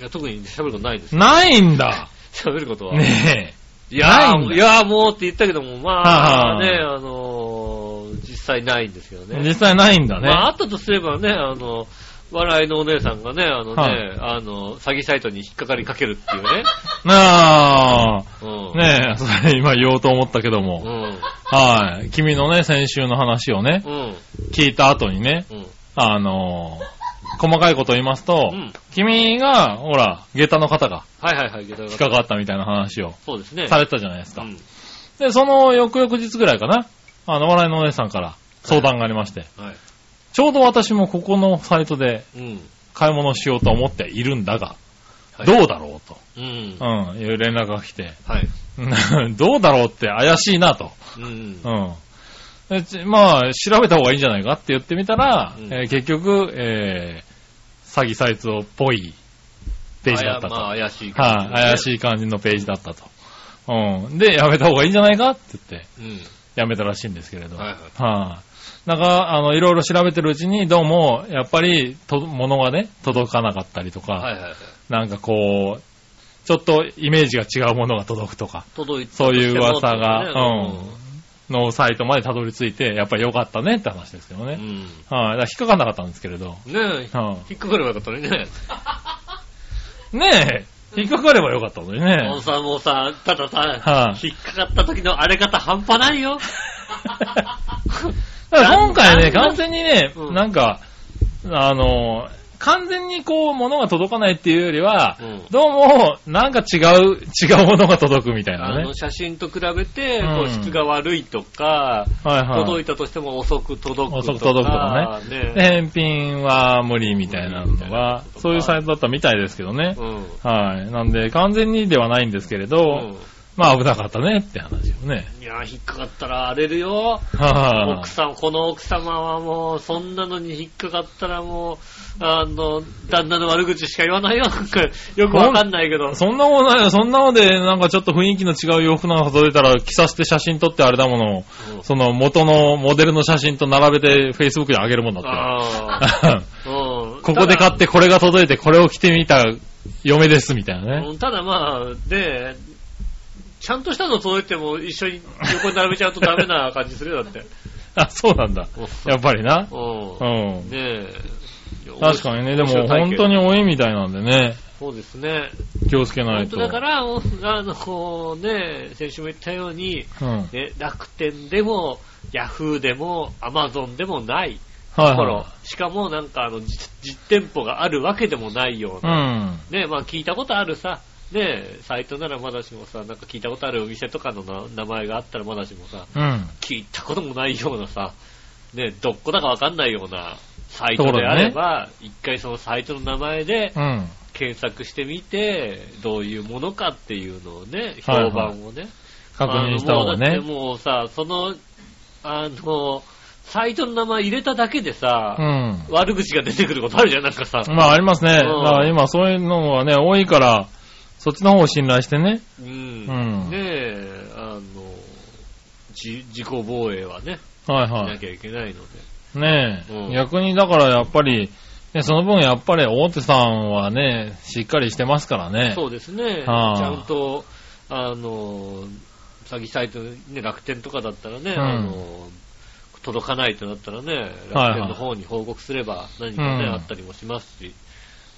や、特に喋ることないですよ。ないんだ 喋ることは。ねいやいやーもうって言ったけども、まあ、はいね、あのー、実際ないんですよえ。ね。実際ないんだね。まあ、あったとすればね、あの、笑いのお姉さんがね、あのね、はいあの、詐欺サイトに引っかかりかけるっていうね。なあ、うん。ねえ、それ今言おうと思ったけどうも。ん。はい。君のね、先週の話をね、うん。聞いた後にね、うん。あのー、細かいことを言いますとう、ん。君が、ほら、下駄の方がはいはいはい、下駄が引っかかったみたいな話をそうですね。されてたじゃないですか。うん。で、その翌々日ぐらいかな、あの、笑いのお姉さんから相談がありまして、はい。ちょうど私もここのサイトでうん。買い物しようと思っているんだが、はいどうだろうと、うん。うん、いう連絡が来て、はい。どうだろうって怪しいなと。うん。うん。まあ、調べた方がいいんじゃないかって言ってみたら、うんえー結局、えー詐欺サイトっぽいページだったと。まあ、怪しいはい、怪い。しい感じのページだったと。うん。で、やめた方がいいんじゃないかって言って、うん。やめたらしいんですけれど。はいはいはいなんか、あの、いろいろ調べてるうちに、どうも、やっぱり、と、物がね、届かなかったりとか、はいはいはい。なんかこう、ちょっとイメージが違うものが届くとか、届いてそういう噂が、ねうん、のサイトまでたどり着いて、やっぱり良かったねって話ですけどね。うん。はい、だから引っかかんなかったんですけれど。ねえ、は引っかかればよかったのにね。い、ねえ、引っかかればよかったのにもうね。さ、もうさ、たださ、はい引っかかった時の荒れ方半端ないよ。今回ね、完全にね、うんなんか、あの、完全にこう、物が届かないっていうよりは、うんどうも、なんか違う、違うものが届くみたいなねあの。写真と比べて、うんこう質が悪いとか、はいはい。届いたとしても遅く届くとか。遅く届くとかね。で返品は無理みたいなの無理みたいなが、そういうサイトだったみたいですけどね。うん。はい。なんで、完全にではないんですけれど、うんまあ危なかったねって話をね。いや、引っかかったら荒れるよ。は奥さん、この奥様はもう、そんなのに引っかかったらもう、あの、旦那の悪口しか言わないよ。よくわかんないけど。そんなもんないよ。そんなので、なんかちょっと雰囲気の違う洋服なんか届いたら、着させて写真撮ってあれだもの、うんその元のモデルの写真と並べて Facebook に上げるもんだって。ここで買ってこれが届いてこれを着てみた嫁ですみたいなね。ただまあ、で、ちゃんとしたの届いても一緒に横に並べちゃうとダメな感じするよ、だって。あ、そうなんだ。やっぱりな。うん。うん。ねえ。確かにね、でも本当に多いみたいなんでね。そうですね。気をつけないと。だから、あの、ね、先週も言ったように、うん、ね、楽天でも、ヤフーでも、アマゾンでもないところ、はいはい、しかもなんかあの実、店舗があるわけでもないような、うん、ね、まあ聞いたことあるさ、ねサイトならまだしもさ、なんか聞いたことあるお店とかの名前があったらまだしもさ、うん、聞いたこともないようなさ、ね、どっこだかわかんないようなサイトであれば、一、ね、回そのサイトの名前で、検索してみて、どういうものかっていうのをね、評判をね、確認した方がね。もうさ、その、あの、サイトの名前入れただけでさ、うん、悪口が出てくることあるじゃん、なんかさ。まあありますね。だから今そういうのがね、多いから、そっちの方を信頼してね。うん。うん、ねえ、あの、自己防衛はね、はいはい。しなきゃいけないので。ねえ、うん、逆にだからやっぱり、ね、その分やっぱり大手さんはね、しっかりしてますからね。そうですね。はあ、ちゃんと、あの、詐欺サイト、ね、楽天とかだったらね、うん、あの、届かないとなったらね、楽天の方に報告すれば何かね、はいはい、あったりもしますし、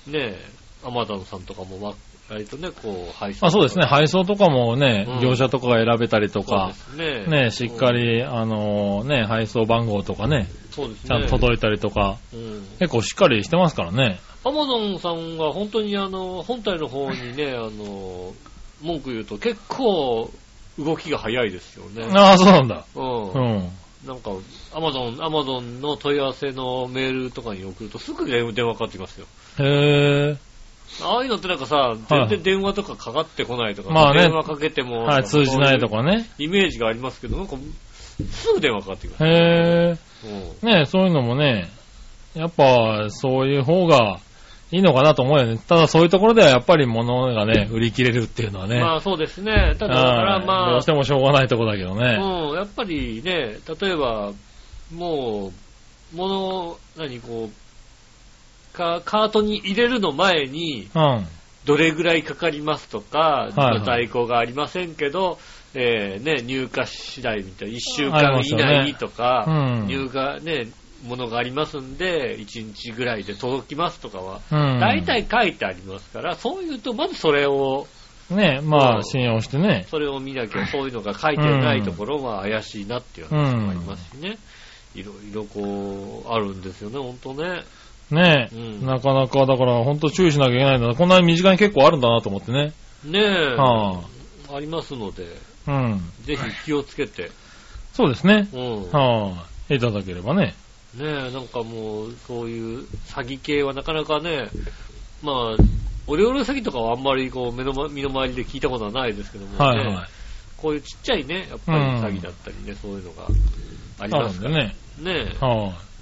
ね、アマゾンさんとかも割とね、こう、配送。あ、そうですね。配送とかもね、うん、業者とかが選べたりとか、ねね、しっかり、うん、あのね、配送番号とかね、そうですね。ちゃんと届いたりとか、うん、結構しっかりしてますからね。アマゾンさんが本当にあの、本体の方にね、あの、文句言うと結構動きが早いですよね。ああ、そうなんだ。うん。うん。なんか、アマゾン、アマゾンの問い合わせのメールとかに送るとすぐ電話かかってきますよ。へえ。ああいうのってなんかさ、全然電話とかかかってこないとか、まあね、電話かけても、はい、通じないとかね。イメージがありますけど、なんか、すぐ電話かかってくる。へえ。ねそういうのもね、やっぱ、そういう方がいいのかなと思うよね。ただそういうところではやっぱり物がね、売り切れるっていうのはね。まあそうですね。ただだからまあ。どうしてもしょうがないとこだけどね。うん、やっぱりね、例えば、もう、物、何こう、か、カートに入れるの前に、うん。どれぐらいかかりますとか、はいはい、在庫がありませんけど、えー、ね、入荷次第みたいな、1週間以内とか、ねうん、入荷ね、ものがありますんで、1日ぐらいで届きますとかは、大体書いてありますから、そう言うと、まずそれを、ね、まあ、信用してね。それを見なきゃ、そういうのが書いてないところは怪しいなっていう話もありますしね。いろいろこう、あるんですよね、ほんとね。ねえ、うん、なかなか、だから本当注意しなきゃいけないんだこんなに身近に結構あるんだなと思ってね。ねえ。はあ、ありますので、うん。ぜひ気をつけて。そうですね。うん。はあ、いただければね。ねえ、なんかもう、そういう詐欺系はなかなかね、まあ、オレオレ詐欺とかはあんまりこう目の、身の回りで聞いたことはないですけどもね、はいはい、こういうちっちゃいね、やっぱり詐欺だったりね、うん、そういうのがありますからね。ねえ。はあ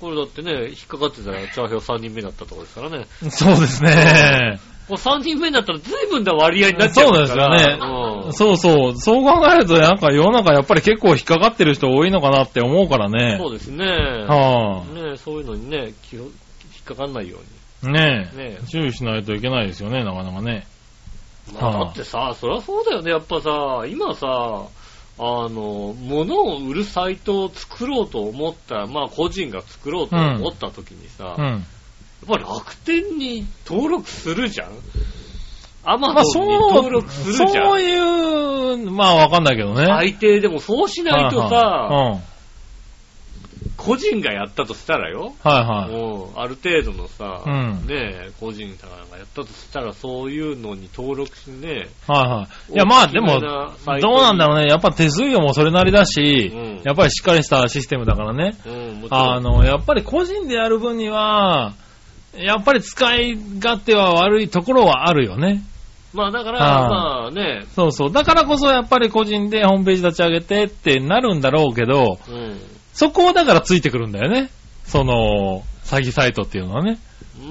これだってね、引っかかってたら、チャーヒョ3人目だったところですからね。そうですね。もう3人目になったら随分な割合になっちゃうからそうですよね、うん。そうそう。そう考えると、なんか世の中やっぱり結構引っかかってる人多いのかなって思うからね。そうですね。はあ、ねそういうのにね、引っかかんないように。ねえ。ね注意しないといけないですよね、なかなかね。まあ、だってさ、そりゃそうだよね。やっぱさ、今さ、あの、物を売るサイトを作ろうと思った、まあ個人が作ろうと思った時にさ、うん、やっぱり楽天に登録するじゃん？アマゾンに登録するじゃん、まあ、そういう、まあわかんないけどね。最低でもそうしないとさ、はいはい。うん個人がやったとしたらよ。はいはい。もう、ある程度のさ、うん、ね個人がやったとしたら、そういうのに登録してね。はいはい。いや、まあでも、どうなんだろうね。やっぱ手数料もそれなりだし、うん、やっぱりしっかりしたシステムだからね。うん、あの、やっぱり個人でやる分には、やっぱり使い勝手は悪いところはあるよね。まあだから、まあね。そうそう。だからこそやっぱり個人でホームページ立ち上げてってなるんだろうけど、うん、そこをだからついてくるんだよね。その、詐欺サイトっていうのはね。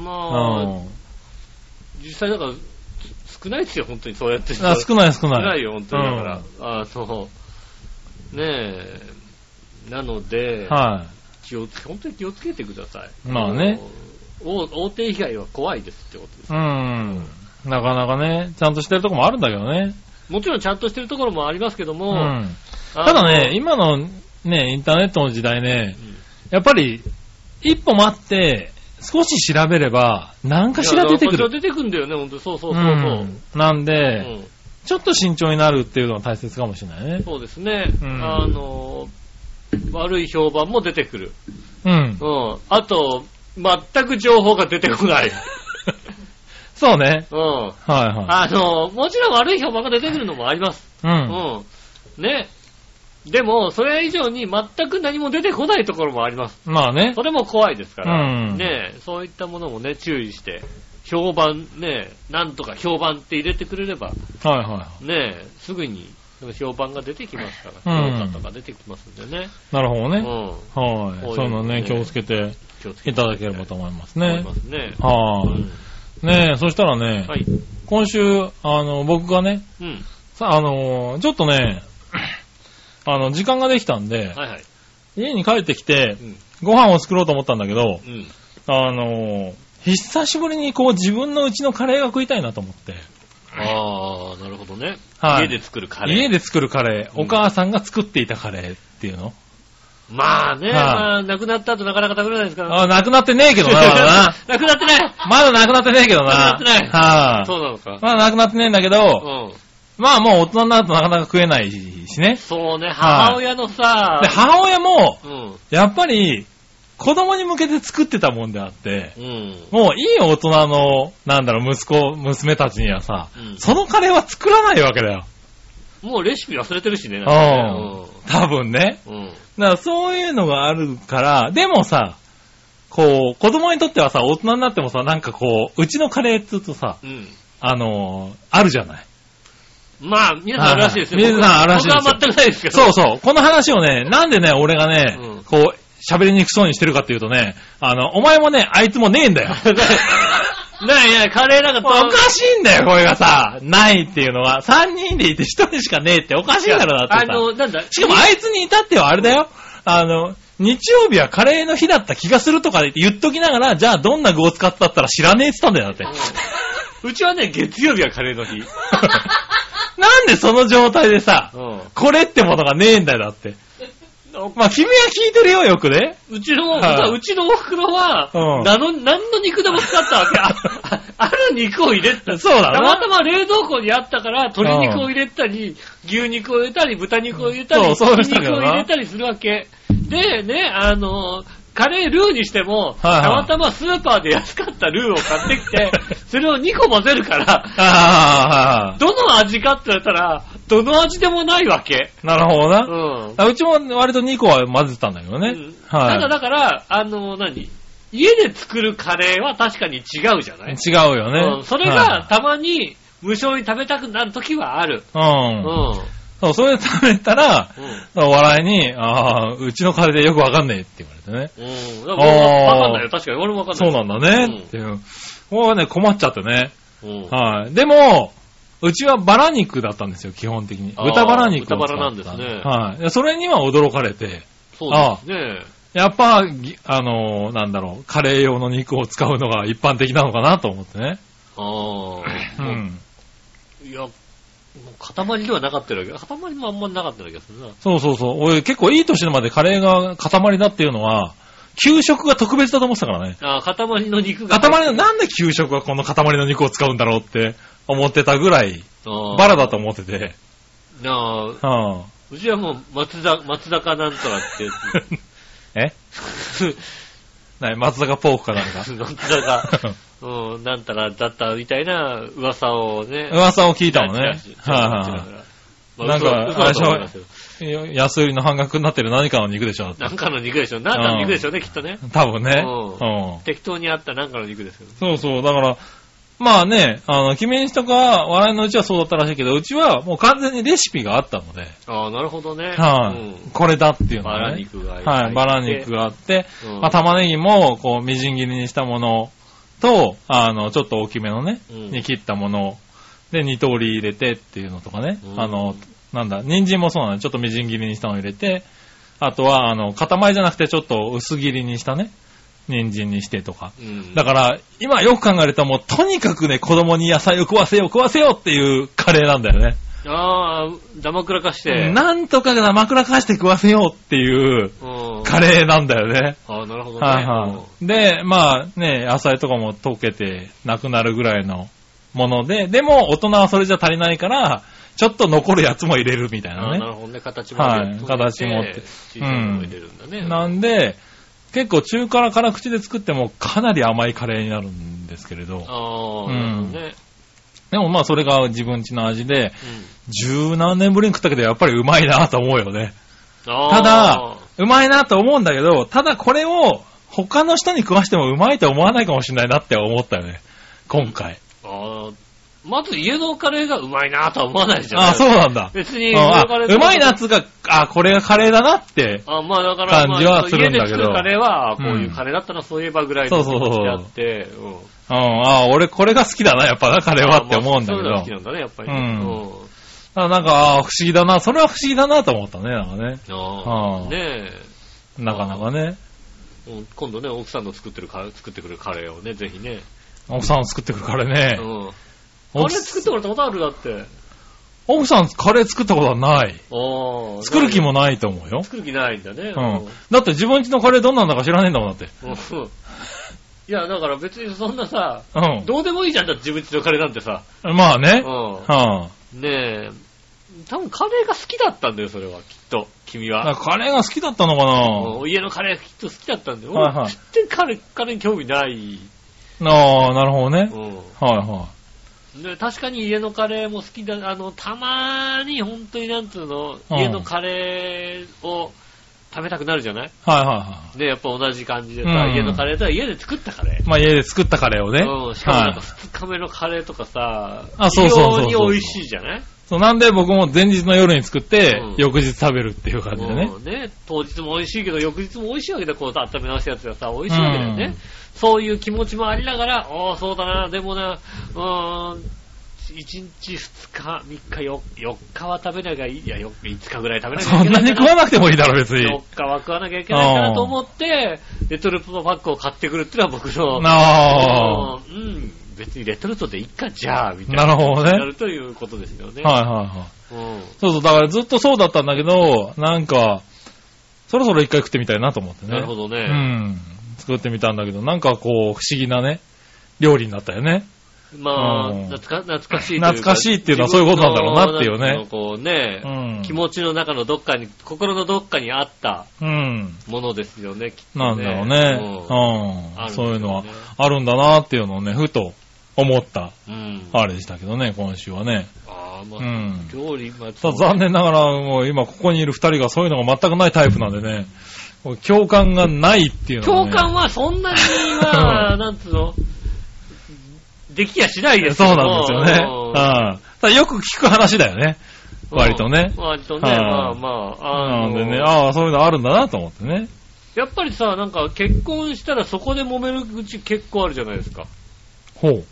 まあ、うん、実際だから、少ないですよ、本当にそうやって。あ、少ない少ない。少ないよ、本当に。だから、うん、あの、ねえ、なので、はい。気をつけ、本当に気をつけてください。まあね。大大手以外は怖いですってことです。うん。なかなかね、ちゃんとしてるとこもあるんだけどね。もちろんちゃんとしてるところもありますけども、うん。ただね、今のね、インターネットの時代ね、うん、やっぱり、一歩待って、少し調べれば、何かしら出てくる。出てくるんだよね、ほんと。そうそうそうそう、うん、なんで、うん、ちょっと慎重になるっていうのは大切かもしれないね。そうですね。うん、あの、悪い評判も出てくる。うん。うん。あと、全く情報が出てこない。そうね。うん。はいはい。あの、もちろん悪い評判が出てくるのもあります。うん。うん。ね。でも、それ以上に全く何も出てこないところもあります。まあね。それも怖いですから。うん。ねそういったものもね、注意して、評判、ねなんとか評判って入れてくれれば、はいはい。ねすぐに評判が出てきますから、評価とか出てきますんでね。なるほどね。うん。はい。そういうのね、気をつけていただければと思いますね。思いますね。はい。ねえ、そしたらね、はい、今週、あの、僕がね、うん、さあ、あの、ちょっとね、あの、時間ができたんで、はいはい、家に帰ってきて、うん、ご飯を作ろうと思ったんだけど、うん、あの、久しぶりにこう自分のうちのカレーが食いたいなと思って。ああ、なるほどね。はい。家で作るカレー。家で作るカレー。お母さんが作っていたカレーっていうの、まあね、まあ、亡くなった後なかなか食べれないですから、ね。あ、亡くなってねえけどな、まだ くなってないまだ亡くなってねえけどな。亡くなってない。はあ、そうなのか。まだ亡くなってねえんだけど、うん。まあもう大人になるとなかなか食えないしね。そうね、母親のさ、で、母親も、うん、やっぱり、子供に向けて作ってたもんであって、うん、もういい大人の、なんだろう、息子、娘たちにはさ、うん、そのカレーは作らないわけだよ。もうレシピ忘れてるしね。うん。多分ね。うん。だからそういうのがあるから、でもさ、こう、子供にとってはさ、大人になってもさ、なんかこう、うちのカレーって言うとさ、うん、あのー、あるじゃない。まあ、皆さんあるらしいですよ。皆さんあるらしいですよ。僕は全くないですけど。そうそう。この話をね、なんでね、俺がね、うん、こう、喋りにくそうにしてるかっていうとね、あの、お前もね、あいつもねえんだよ。ないない、カレーなんかおかしいんだよ、これがさ。ないっていうのは。三人でいて一人しかねえっておかしいだろ、だってあの、なんだ。しかもあいつに至ってはあれだよ。あの、日曜日はカレーの日だった気がするとか言っときながら、じゃあどんな具を使ったったら知らねえって言ったんだよ、だって。うちはね、月曜日はカレーの日。なんでその状態でさ、うん、これってものがねえんだよ、だって。まあ、君は聞いてるよ、よくね。うちの、はうちのお袋は、うん何の、何の肉でも使ったわけ。あある肉を入れた。そうだなたまたま冷蔵庫にあったから、鶏肉を入れたり、牛肉を入れたり、豚肉を入れたり、そうそう肉を入れたりするわけ。で、ね、あの、カレールーにしても、はいはいたまたまスーパーで安かったルーを買ってきて、それを2個混ぜるから、あどの味かって言われたら、どの味でもないわけ。なるほどな。うん。あうちも割と2個は混ぜてたんだけどね。ただだから、あの、何？家で作るカレーは確かに違うじゃない？違うよね。うん。それがたまに無償に食べたくなる時はある。うん。うん。そう、それで食べたら、うん、笑いに、ああ、うちのカレーでよくわかんねえって言われてね。うん。わかんないよ。確かに俺もわかんない。そうなんだね。っていう。これはね、困っちゃってね。うん。はい。でも、うちはバラ肉だったんですよ、基本的に。豚バラ肉豚バラなんですね。はい。それには驚かれて。そうですね。やっぱ、あのなんだろう、カレー用の肉を使うのが一般的なのかなと思ってね。ああ。うん。いや、塊ではなかったわけ。塊もあんまなかったわけですな。そうそうそう。俺結構いい年までカレーが塊だっていうのは、給食が特別だと思ってたからね。ああ、塊の肉が。塊の、なんで給食はこの塊の肉を使うんだろうって思ってたぐらい、バラだと思ってて。ああ、はあ、うちはもう松田、松坂なんとかって え？な松坂ポークかなんか。松坂、うん、なんたらだったみたいな噂をね。噂を聞いたのね。はいはいはい。なんか、あれでしょ、安売りの半額になってる何かの肉でしょ何かの肉でしょ何かの肉でしょうね、きっとね。多分ね。うん。適当にあった何かの肉ですよ、そうそう、だから、まあね、あの、君にとか、笑いのうちはそうだったらしいけど、うちはもう完全にレシピがあったので。ああ、なるほどね。はい、うん、これだっていうのがね。バラ肉がはい、バラ肉があって、うん、まあ玉ねぎも、こう、みじん切りにしたものと、あの、ちょっと大きめのね、うん、に切ったもので、二通り入れてっていうのとかね、あの、なんだ、人参もそうなのちょっとみじん切りにしたのを入れて、あとは、あの、塊じゃなくてちょっと薄切りにしたね、人参にしてとか。うん。だから、今よく考えるともう、とにかくね、子供に野菜を食わせよう、食わせようっていうカレーなんだよね。ああ、ダマくらかして。なんとかが枕かして食わせようっていううん。カレーなんだよね。ああ、なるほどね。はいはい。で、まあね、野菜とかも溶けてなくなるぐらいのもので、でも大人はそれじゃ足りないから、ちょっと残るやつも入れるみたいああ、なねな。るほどね。形もはい入れて形もって入れるんだね。なんで、結構中辛辛口で作ってもかなり甘いカレーになるんですけれど。ああ、うんなるほどね。でもまあそれが自分家の味で、うん十何年ぶりに食ったけどやっぱりうまいなと思うよね。ただ、うまいなと思うんだけど、ただこれを他の人に食わしてもうまいと思わないかもしれないなって思ったよね。今回。あーまず家のカレーがうまいなとは思わないじゃん。あ、そうなんだ。別にうまいなっつうか、あ、これがカレーだなって。あ、まあだから、感じはするんだけどまあ家で作るカレーは、こううんいうカレーだったらそういえばぐらいの気持ちであって、うんうん、あ、俺これが好きだな、やっぱな、カレーはって思うんだけど。まあ好きなんだね、やっぱりね。うんあなんか、あ不思議だな、それは不思議だなと思ったね、なんかね。ああーあねえ。なかなかね。うん今度ね、奥さんの作ってるか、作ってくるカレーをね、ぜひね。奥さん作ってくるカレーね。うん。カレー作ってもらったことあるだって。奥さんカレー作ったことはない。ああ。作る気もないと思うよ。作る気ないんだね。うん。だって自分家のカレーどんなんだか知らねえんだもんだって。いや、だから別にそんなさ、うん。どうでもいいじゃんだって自分家のカレーなんてさ。まあね。うはん。ねえ。多分カレーが好きだったんだよ、それは、きっと。君あ、は。なんかカレーが好きだったのかな？うん家のカレーきっと好きだったんだよ。はいはい全然カレー、カレーに興味ない。ああ、なるほどね。うん。はいはで確かに家のカレーも好きだ。あの、たまに本当になんつうの、うん家のカレーを食べたくなるじゃない？い。はいはいはで、やっぱ同じ感じでさ、うん家のカレーとは家で作ったカレー。い。まあ家で作ったカレーをね。うん、しかもなんかはい。2日目のカレーとかさ、あそうそうそうそう非常に美味しいじゃない？そう、なんで僕も前日の夜に作ってうん、翌日食べるっていう感じでね。うんね、当日も美味しいけど、翌日も美味しいわけだ、こう温め直したやつがさ、美味しいわけだよね。うんそういう気持ちもありながら、ああ、そうだな、でもな、うーん、1日、2日、3日、4, 4日は食べなきゃいい。いや、4 5日ぐらい食べなきゃいそんなけないかに食わなくてもいいだろ、別に。4日は食わなきゃいけないかなと思って、レトルトパックを買ってくるっていうのは僕の、なあ。うん、別にレトルトでいっか、じゃあ、みたいな。なるほどねなるということですよね。はいはいはい。うん。そうそう、だからずっとそうだったんだけど、なんか、そろそろ一回食ってみたいなと思ってね。なるほどね。うん。作ってみたんだけど、なんかこう、不思議なね、料理になったよね。まあ、うん懐か懐かしいというか。懐かしいっていうのはそういうことなんだろうなっていうね自分のこうね、うん。気持ちの中のどっかに、心のどっかにあったうん。ものですよね、きっとね。なんだろうね。うんうん。あるんですよねそういうのはあるんだなっていうのをね、ふと思った、うん。あれでしたけどね、今週はね。ああ、まあ、うん料理、まあ、ただ残念ながら、もう今ここにいる二人がそういうのが全くないタイプなんでね、こう共感がないっていうのは、ね。共感はそんなには、なんつうの、できやしないですそうなんですよね。うん。よく聞く話だよね。割とねうん割とね、はいまあまあ、あのなんでね、ああ、そういうのあるんだなと思ってね。やっぱりさ、なんか結婚したらそこで揉めるうち結構あるじゃないですか。ほう。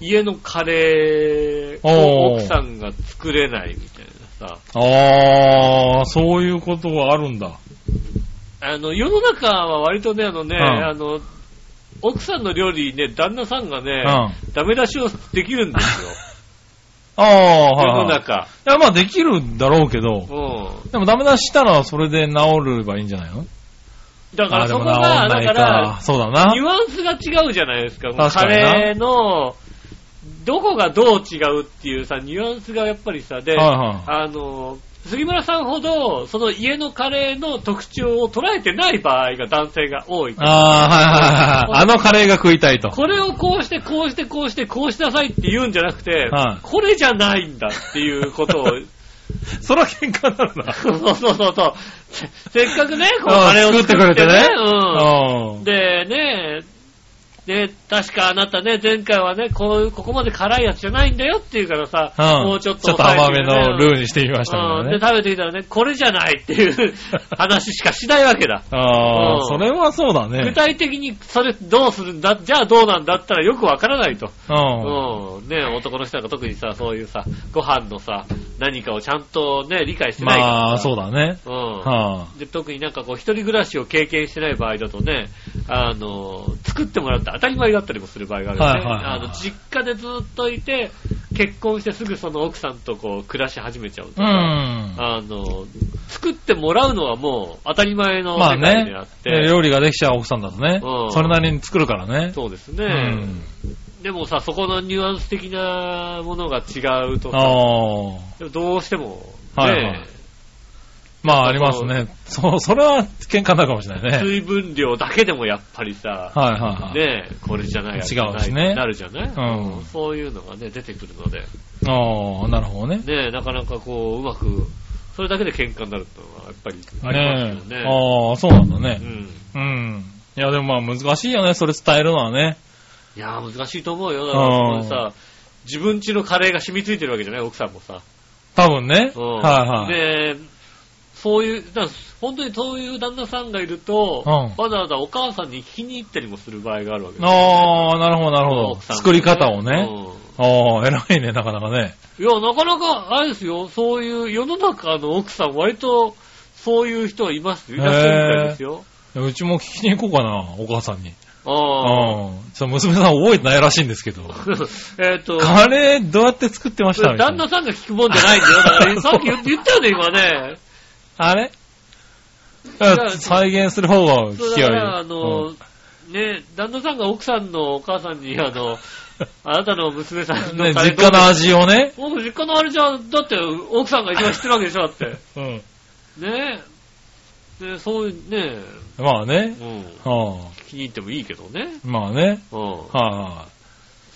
家のカレーを奥さんが作れないみたいなさ。ああ、そういうことがあるんだ。あの、世の中は割とね、あのね、うんあの、奥さんの料理ね、旦那さんがね、うん。ダメ出しをできるんですよ。ああ、世はい、はい。の中。いや、まあできるんだろうけど、うん。でもダメ出ししたらそれで治ればいいんじゃないの？だからそこが、だから、そうだなニ。ュアンスが違うじゃないですか。確かカレーの、どこがどう違うっていうさ、ニュアンスがやっぱりさ、で、はいはい。あの、杉村さんほど、その家のカレーの特徴を捉えてない場合が男性が多い。ああ、はいはいはい。あのカレーが食いたいと。これをこうして、こうして、こうして、こうしなさいって言うんじゃなくて、はいこれじゃないんだっていうことを、そら喧嘩になるな。そうそうそうそう。せせっかくね、こううんカレーを作ってくれてねうん。うん。で、ね、で、確かあなたね、前回はね、こう、ここまで辛いやつじゃないんだよっていうからさ、うんもうちょっとちょっと甘めのルーにしてみましたかうん。で。食べてみたらね、これじゃないっていう話しかしないわけだ。ああ、うんそれはそうだね。具体的にそれどうするんだ、じゃあどうなんだったらよくわからないと。うん。うん。ね男の人なんか特にさ、そういうさ、ご飯のさ、何かをちゃんとね、理解してないから。まあ、そうだね。うん。はあ、で特になんかこう、一人暮らしを経験してない場合だとね、あの、作ってもらって当たり前だったりもする場合があるよね。はいはいはい、あの、実家でずっといて、結婚してすぐその奥さんとこう、暮らし始めちゃうとか、うん、あの、作ってもらうのはもう当たり前の世界であって。まあね、料理ができちゃう奥さんだとね、うん、それなりに作るからね。そうですね。うんでもさ、そこのニュアンス的なものが違うとさ、どうしても、ね、はいはい、まあありますね。そう、それは喧嘩になるかもしれないね。水分量だけでもやっぱりさ、はいはいはい。ねこれじゃない違うんですね。なるじゃない、うん、そういうのがね、出てくるので。ああ、なるほどね。ねなかなかこう、うまく、それだけで喧嘩になるってのはやっぱりありますよね。ねああ、そうなんだね。うん。うん。いやでもまあ難しいよね、それ伝えるのはね。いやー難しいと思うよ。だからさ、自分家のカレーが染みついてるわけじゃない？奥さんもさ。多分ね。うん。はいはい。で、そういう、だ本当にそういう旦那さんがいると、うん、わざわざお母さんに聞きに行ったりもする場合があるわけです、ね、ああ、なるほど、なるほど。作り方をね。うん、ああ、偉いね、なかなかね。いや、なかなか、あれですよ、そういう世の中の奥さん、割と、そういう人はいます。いらっしゃるみたいですよ。うちも聞きに行こうかな、お母さんに。ああ。そう、娘さん覚えてないらしいんですけど。えっと。カレーどうやって作ってました旦那さんが聞くもんじゃないんだよ。だからさっき言ったよね、今ね。あれ？再現する方が聞きある。あの、うん、ね、旦那さんが奥さんのお母さんに、あの、あなたの娘さんの、ね、実家の味をね。僕、実家のあれじゃ、だって奥さんが一番知ってるわけでしょ、だって。うん。ねで、そういうね。まあね。うん。はあ、聞きに行ってもいいけどね。まあね。うん。はい、あ、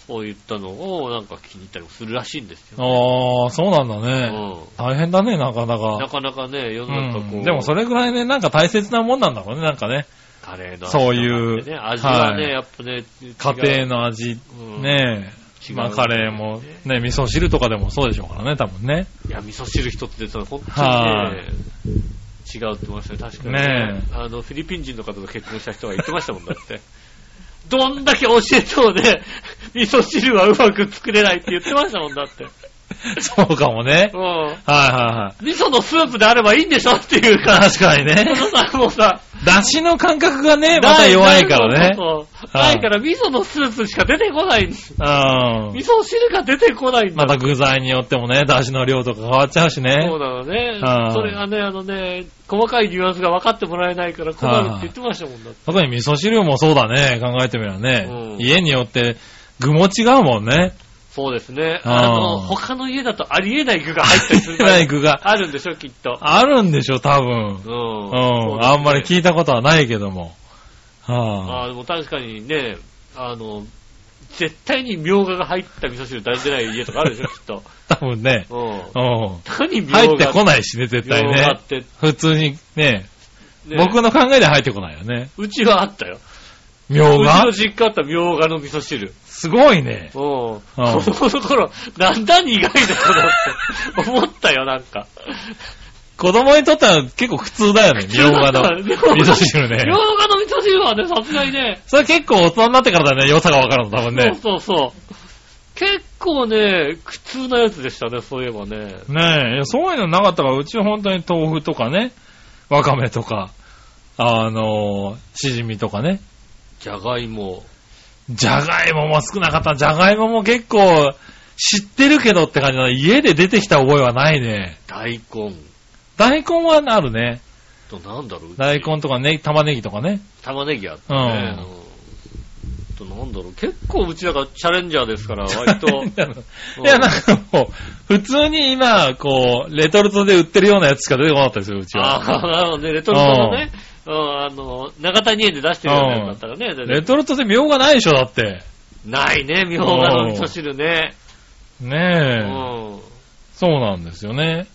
そういったのをなんか気に入ったりもするらしいんですよ、ね。ああ、そうなんだね。うん。大変だね、なかなか。なかなかね、世の中こう、うん、でもそれぐらいね、なんか大切なもんなんだろうね、なんかね。カレーの味、ね、そういう。味はね、はい、やっぱね、家庭の味、うん、ねえ。まあカレーも、ね、味噌汁とかでもそうでしょうからね、多分ね。いや、味噌汁一つで、本当にね、違うって言ってましたね、確かに。ねあの、フィリピン人の方と結婚した人が言ってましたもんだって。どんだけ教えてもね、味噌汁はうまく作れないって言ってましたもんだって。そうかもね。うん。はいはいはい。味噌のスープであればいいんでしょっていうか。確かにね。そのさ、もうさ、だしの感覚がね、また弱いからね。そうそう。ないから味噌のスープしか出てこないんです。うん。味噌汁が出てこないんだ。また具材によってもね、だしの量とか変わっちゃうしね。そうなのね。それがね、あのね、細かいニュアンスが分かってもらえないから困るって言ってましたもんだって。特に味噌汁もそうだね、考えてみればね。うん、家によって具も違うもんね。そうですね。あの、他の家だとありえない具が入ったりする。ない具が。あるんでしょ、きっと。あるんでしょ、多分。うん。うん。あんまり聞いたことはないけども。はあ。あでも確かにね、あの、絶対にみょうがが入った味噌汁大事ない家とかあるでしょ、きっと。多分ね。うん。うん。何みょうが入ってこないしね、絶対ね。普通にね、ね僕の考えで入ってこないよね。うちはあったよ。みょうが？うちの実家あったみょうがの味噌汁。すごいね。うん。子供の頃、なんだ苦いだろうって思ったよ、なんか。子供にとっては結構普通だよね、みょうがの味噌汁ね。みょうがの味噌汁はね、さすがにね。それ結構大人になってからだね、良さがわかるの、多分ね。そうそうそう。結構ね、苦痛なやつでしたね、そういえばね。ねえ、そういうのなかったから、うちは本当に豆腐とかね、わかめとか、あのしじみとかね。じゃがいも。じゃがいもも少なかった。じゃがいもも結構知ってるけどって感じだ。家で出てきた覚えはないね。大根。大根はあるね。と、なんだろう？大根とかね、玉ねぎとかね。玉ねぎあったね。うん。と、なんだろう？結構うちだからチャレンジャーですから、割と。いや、なんかもう、普通に今、こう、レトルトで売ってるようなやつしか出てこなかったですよ、うちは。ああ、なるほどね。レトルトのね。うん、あの、長谷園で出してるようなやつだったらね。レトルトでみょうがないでしょ、だって。ないね、みょうがの味噌汁ね。ねえ。うん。そうなんですよね。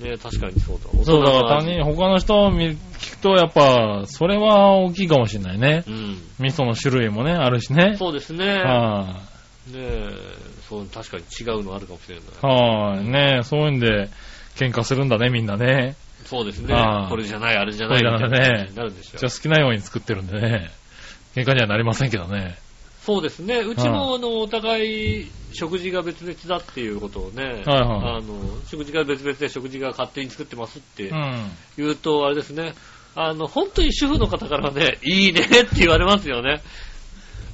ね確かにそうだ。そう、だから他人、他の人を聞くと、やっぱ、それは大きいかもしれないね。うん。味噌の種類もね、あるしね。そうですね。はい、ねえ、そう、確かに違うのあるかもしれない。はい、ねえ、そういうんで、喧嘩するんだね、みんなね。そうですね。これじゃない、あれじゃない。これじゃね。なるんでしょ。じゃあ好きなように作ってるんでね。喧嘩にはなりませんけどね。そうですね。うちも、あの、お互い、食事が別々だっていうことをね、はいはいあの、食事が別々で食事が勝手に作ってますってうん。言うと、あれですね、あの、本当に主婦の方からね、いいねって言われますよね。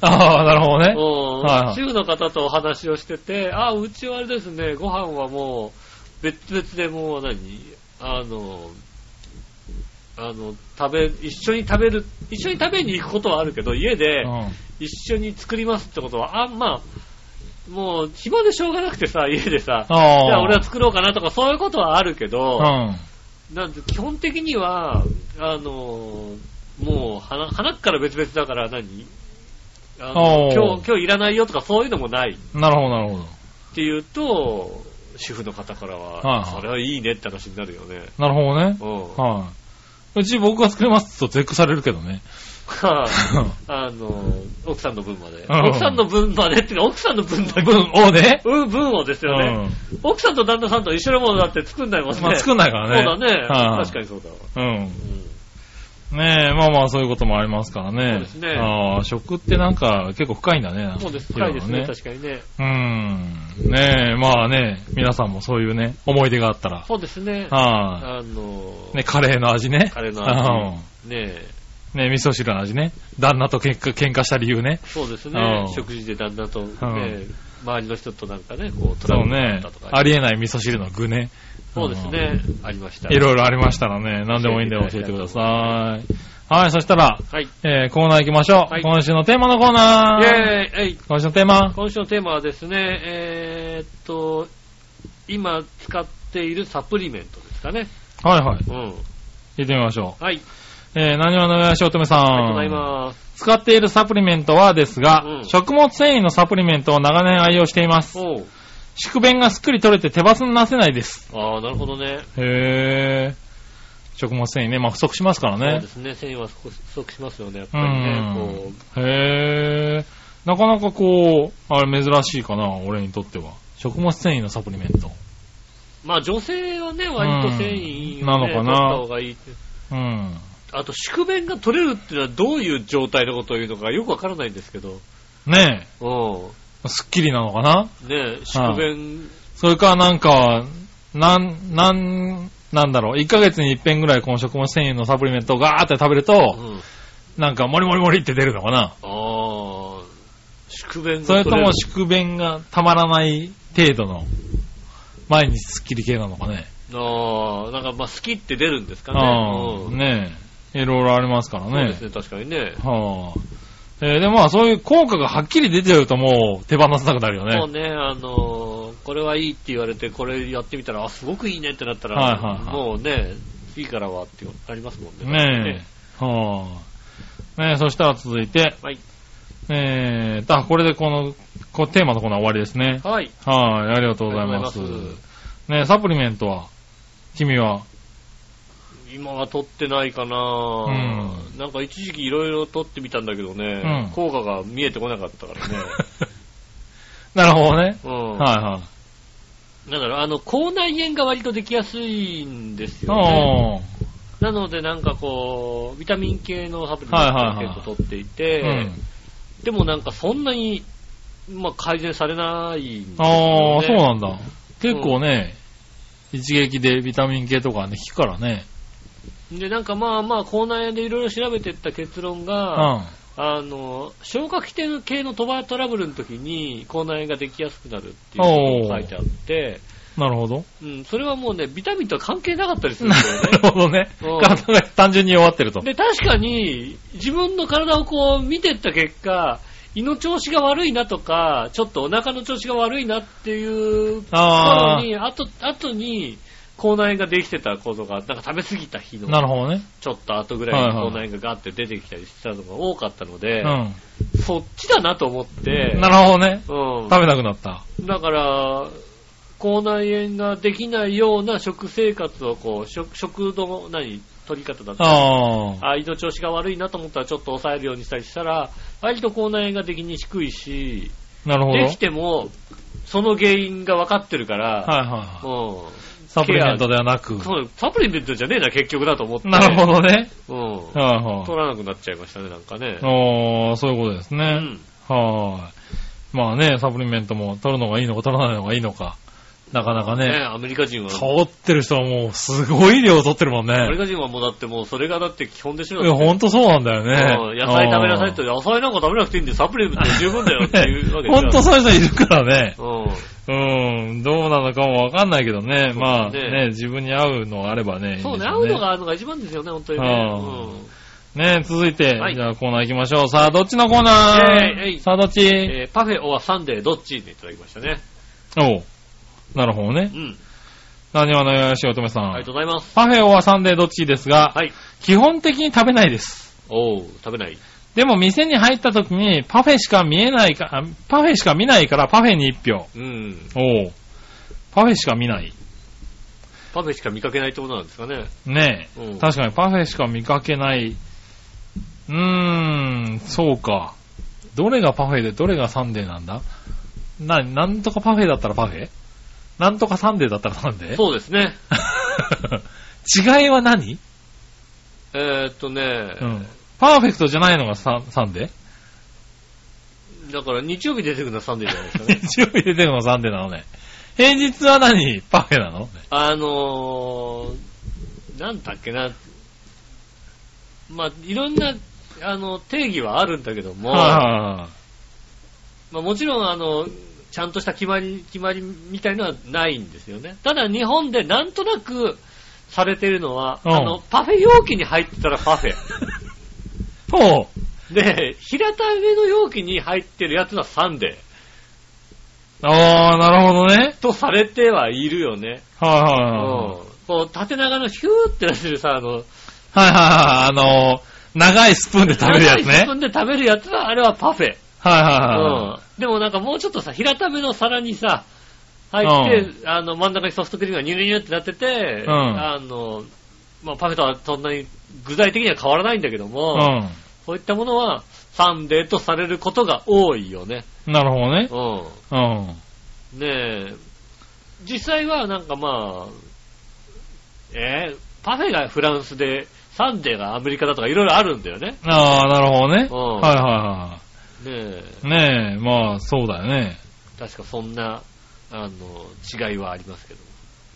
ああ、なるほどね。うんはいはい主婦の方とお話をしてて、あ、うちはあれですね、ご飯はもう、別々でもう何あの、あの、食べ、一緒に食べる、一緒に食べに行くことはあるけど、家でうん。一緒に作りますってことは、あ、まあ、もう、暇でしょうがなくてさ、家でさ、じ。ゃあ俺は作ろうかなとかそういうことはあるけど、うん。なんで基本的には、あの、もう、花、花から別々だから何？今日、今日いらないよとかそういうのもないなるほど、なるほど。っていうと、主婦の方からは、はいはいそれはいいねって話になるよね。なるほどね。うん。はい。うち僕が作りますと絶句されるけどね。あの、奥さんの分まで。うん奥さんの分までってか、奥さんの分だけ。分をね？うん、分をですよね。奥さんと旦那さんと一緒のものだって作んないもんね。まあ作んないからね。そうだね。はい確かにそうだわ。うん。うんねえ、まあまあそういうこともありますからね。そうですねああ、食ってなんか結構深いんだね。そうです。深いですね、ろろ確かにね。うん。ねえ、まあね、皆さんもそういうね、思い出があったら。そうですね。はあの、い。ね、カレーの味ね。カレーの味うんねね、味噌汁の味ね。旦那と喧嘩喧嘩した理由ね。そうですねう。ん食事で旦那とねん、周りの人となんかね、こう、トラブルがあっねたと。か。ありえない味噌汁の具ね。そうですね。ありました。いろいろありましたらね、何でもいいんで教えてください。はい、そしたら、はい。えー、コーナー行きましょう。はい今週のテーマのコーナー。イェーイえい今週のテーマ。今週のテーマはですね、えーっと、今使っているサプリメントですかね。はいはい。うん。行ってみましょはい。う。えー、何話のよしおとめさん。ありがとうございます。使っているサプリメントはですが、うん食物繊維のサプリメントを長年愛用しています。おう。宿便がすっくり取れて手バスになせないです。ああ、なるほどね。へー。食物繊維ね、まあ不足しますからねそうで。すね。繊維は不足しますよね、やっうぱりね。んこ。へー。なかなかこう、あれ珍しいかな、俺にとっては。食物繊維のサプリメント。う。まあ女性はね、割と繊維をね、うんなのかな取った方がいいって。うん。あと、宿便が取れるっていうのはどういう状態のことを言うのかよくわからないんですけど。ねうえ、すっきりなのかな？ん。ね宿便、それかなんか、なん、なん、なんだろう、1ヶ月に一遍ぐらいこの食物繊維のサプリメントをガーって食べると、うん。なんかモリモリモリって出るのかな？ああ、宿便がそれとも宿便がたまらない程度の、毎日スッキリ系なのかね？ああ、なんかまあ好きって出るんですかね。うんねえ、いろいろありますからねそうです。ね、確かにね。はあ。えーでもまあそういう効果がはっきり出てるともう手放さなくなるよね。もうね、あのーこれはいいって言われて、これやってみたら、あ、すごくいいねってなったら、はいはいはいもうね、次からはってありますもんね。ねえ。はあ。ねえ、そしたら続いて、はい。えー、あ、これでこの、こうテーマのコーナー終わりですね。はい。はい、ありがとうございます。ありがとうございねえ、サプリメントは君は今は取ってないかな、んなんか一時期いろいろ取ってみたんだけどね、うん効果が見えてこなかったからね。なるほどね。うん。はいはい。なんだろう、あの、口内炎が割とできやすいんですよね。なのでなんかこう、ビタミン系のサプリメントをはいはいはい結構取っていて、うん。でもなんかそんなに、まあ、改善されないんですよ、ね。ああ、そうなんだ。結構ね、一撃でビタミン系とかね、効くからね。で、なんかまあまあ、口内炎でいろいろ調べていった結論うが、ん。あの、消化器系のトバトラブルの時に口内炎ができやすくなるっていうことが書いてあって、なるほど。うん、それはもうね、ビタミンとは関係なかったりするんなですよね。るほどね。うん体が単純に弱ってると。で、確かに、自分の体をこう見てった結果、胃の調子が悪いなとか、ちょっとお腹の調子が悪いなっていうあ頃に、あと、後に、口内炎ができてたことが、なんか食べ過ぎた日あ、なの、るほどね。ちょっと後ぐらいに口内炎がガーって出てきたりしてたのが多かったので、うん。そっちだなと思って、なるほどね。うん。食べなくなった。だから、口内炎ができないような食生活をこう、食、食の、何、取り方だったりああ。あ胃の調子が悪いなと思ったらちょっと抑えるようにしたりしたら、割と口内炎ができにくいし、なるほど。できても、その原因が分かってるから、はいはいはい。うんサプリメントではなく。そうサプリメントじゃねえな、結局だと思って。なるほどね。うん。はいはい。取らなくなっちゃいましたね、なんかね。ああ、そういうことですうね。ん。はい。まあね、サプリメントも取るのがいいのか取らないのがいいのか。なかなかね。ねアメリカ人は。取ってる人はもうすごい量取ってるもんね。アメリカ人はもうだってもうそれがだって基本でしょ。いや、ほんとそうなんだよね。野菜食べなさいって、野菜なんか食べなくていいんでサプリメントで十分だよっていうわけでほんとそういう人いるからね。うん。うん。どうなのかもわかんないけどね。まあね、自分に合うのがあればね。そうね、合うのがあるのが一番ですよね、ほんとにね。ね続いて、じゃあコーナー行きましょう。さあ、どっちのコーナー？さあ、どっち？えパフェオアサンデーどっち？でいただきましたね。おう。なるほどね。うん。何話のよしおとめさん。ありがとうございます。パフェオアサンデーどっちですが、はい。基本的に食べないです。おう、食べない。でも店に入った時にパフェしか見えないか、パフェしか見ないからパフェに一票。うん。おう。パフェしか見ない。パフェしか見かけないってことなんですかね。ねえ。うん、確かにパフェしか見かけない。うーん、そうか。どれがパフェでどれがサンデーなんだ？な、なんとかパフェだったらパフェ？なんとかサンデーだったらサンデーそうですね。違いは何？えー、っとね、うん。パーフェクトじゃないのがササンデー？だから日曜日出てくるのはサンデーじゃないですかね。日曜日出てくるのはサンデーなのね。平日は何？パフェなの？あのー、なんだっけな。まあ、いろんな、あの、定義はあるんだけども、はあ、まあ、もちろん、あの、ちゃんとした決まり、決まりみたいのはないんですよね。ただ日本でなんとなくされてるのは、うん、あの、パフェ容器に入ってたらパフェ。ほう。で、平ための容器に入ってるやつはサンデー。ああ、なるほどね。とされてはいるよね。はいはいはい。うん。こう、縦長のヒューってなってるさ、あの、はいはいはい、あの、長いスプーンで食べるやつね。長いスプーンで食べるやつは、あれはパフェ。はいはいはい。うん。でもなんかもうちょっとさ、平ための皿にさ、入って、あの、真ん中にソフトクリームがニュルニュルってなってて、うん、あの、まあ、パフェとはそんなに具体的には変わらないんだけども、うん、そういったものはサンデーとされることが多いよね。なるほどね。うん。うん。ねえ、実際はなんかまあ、えー、パフェがフランスで、サンデーがアメリカだとかいろいろあるんだよね。ああ、なるほどね。うん。はいはいはい。ねえ。ねえ、まあ、そうだよね。確かそんな、あの、違いはありますけど。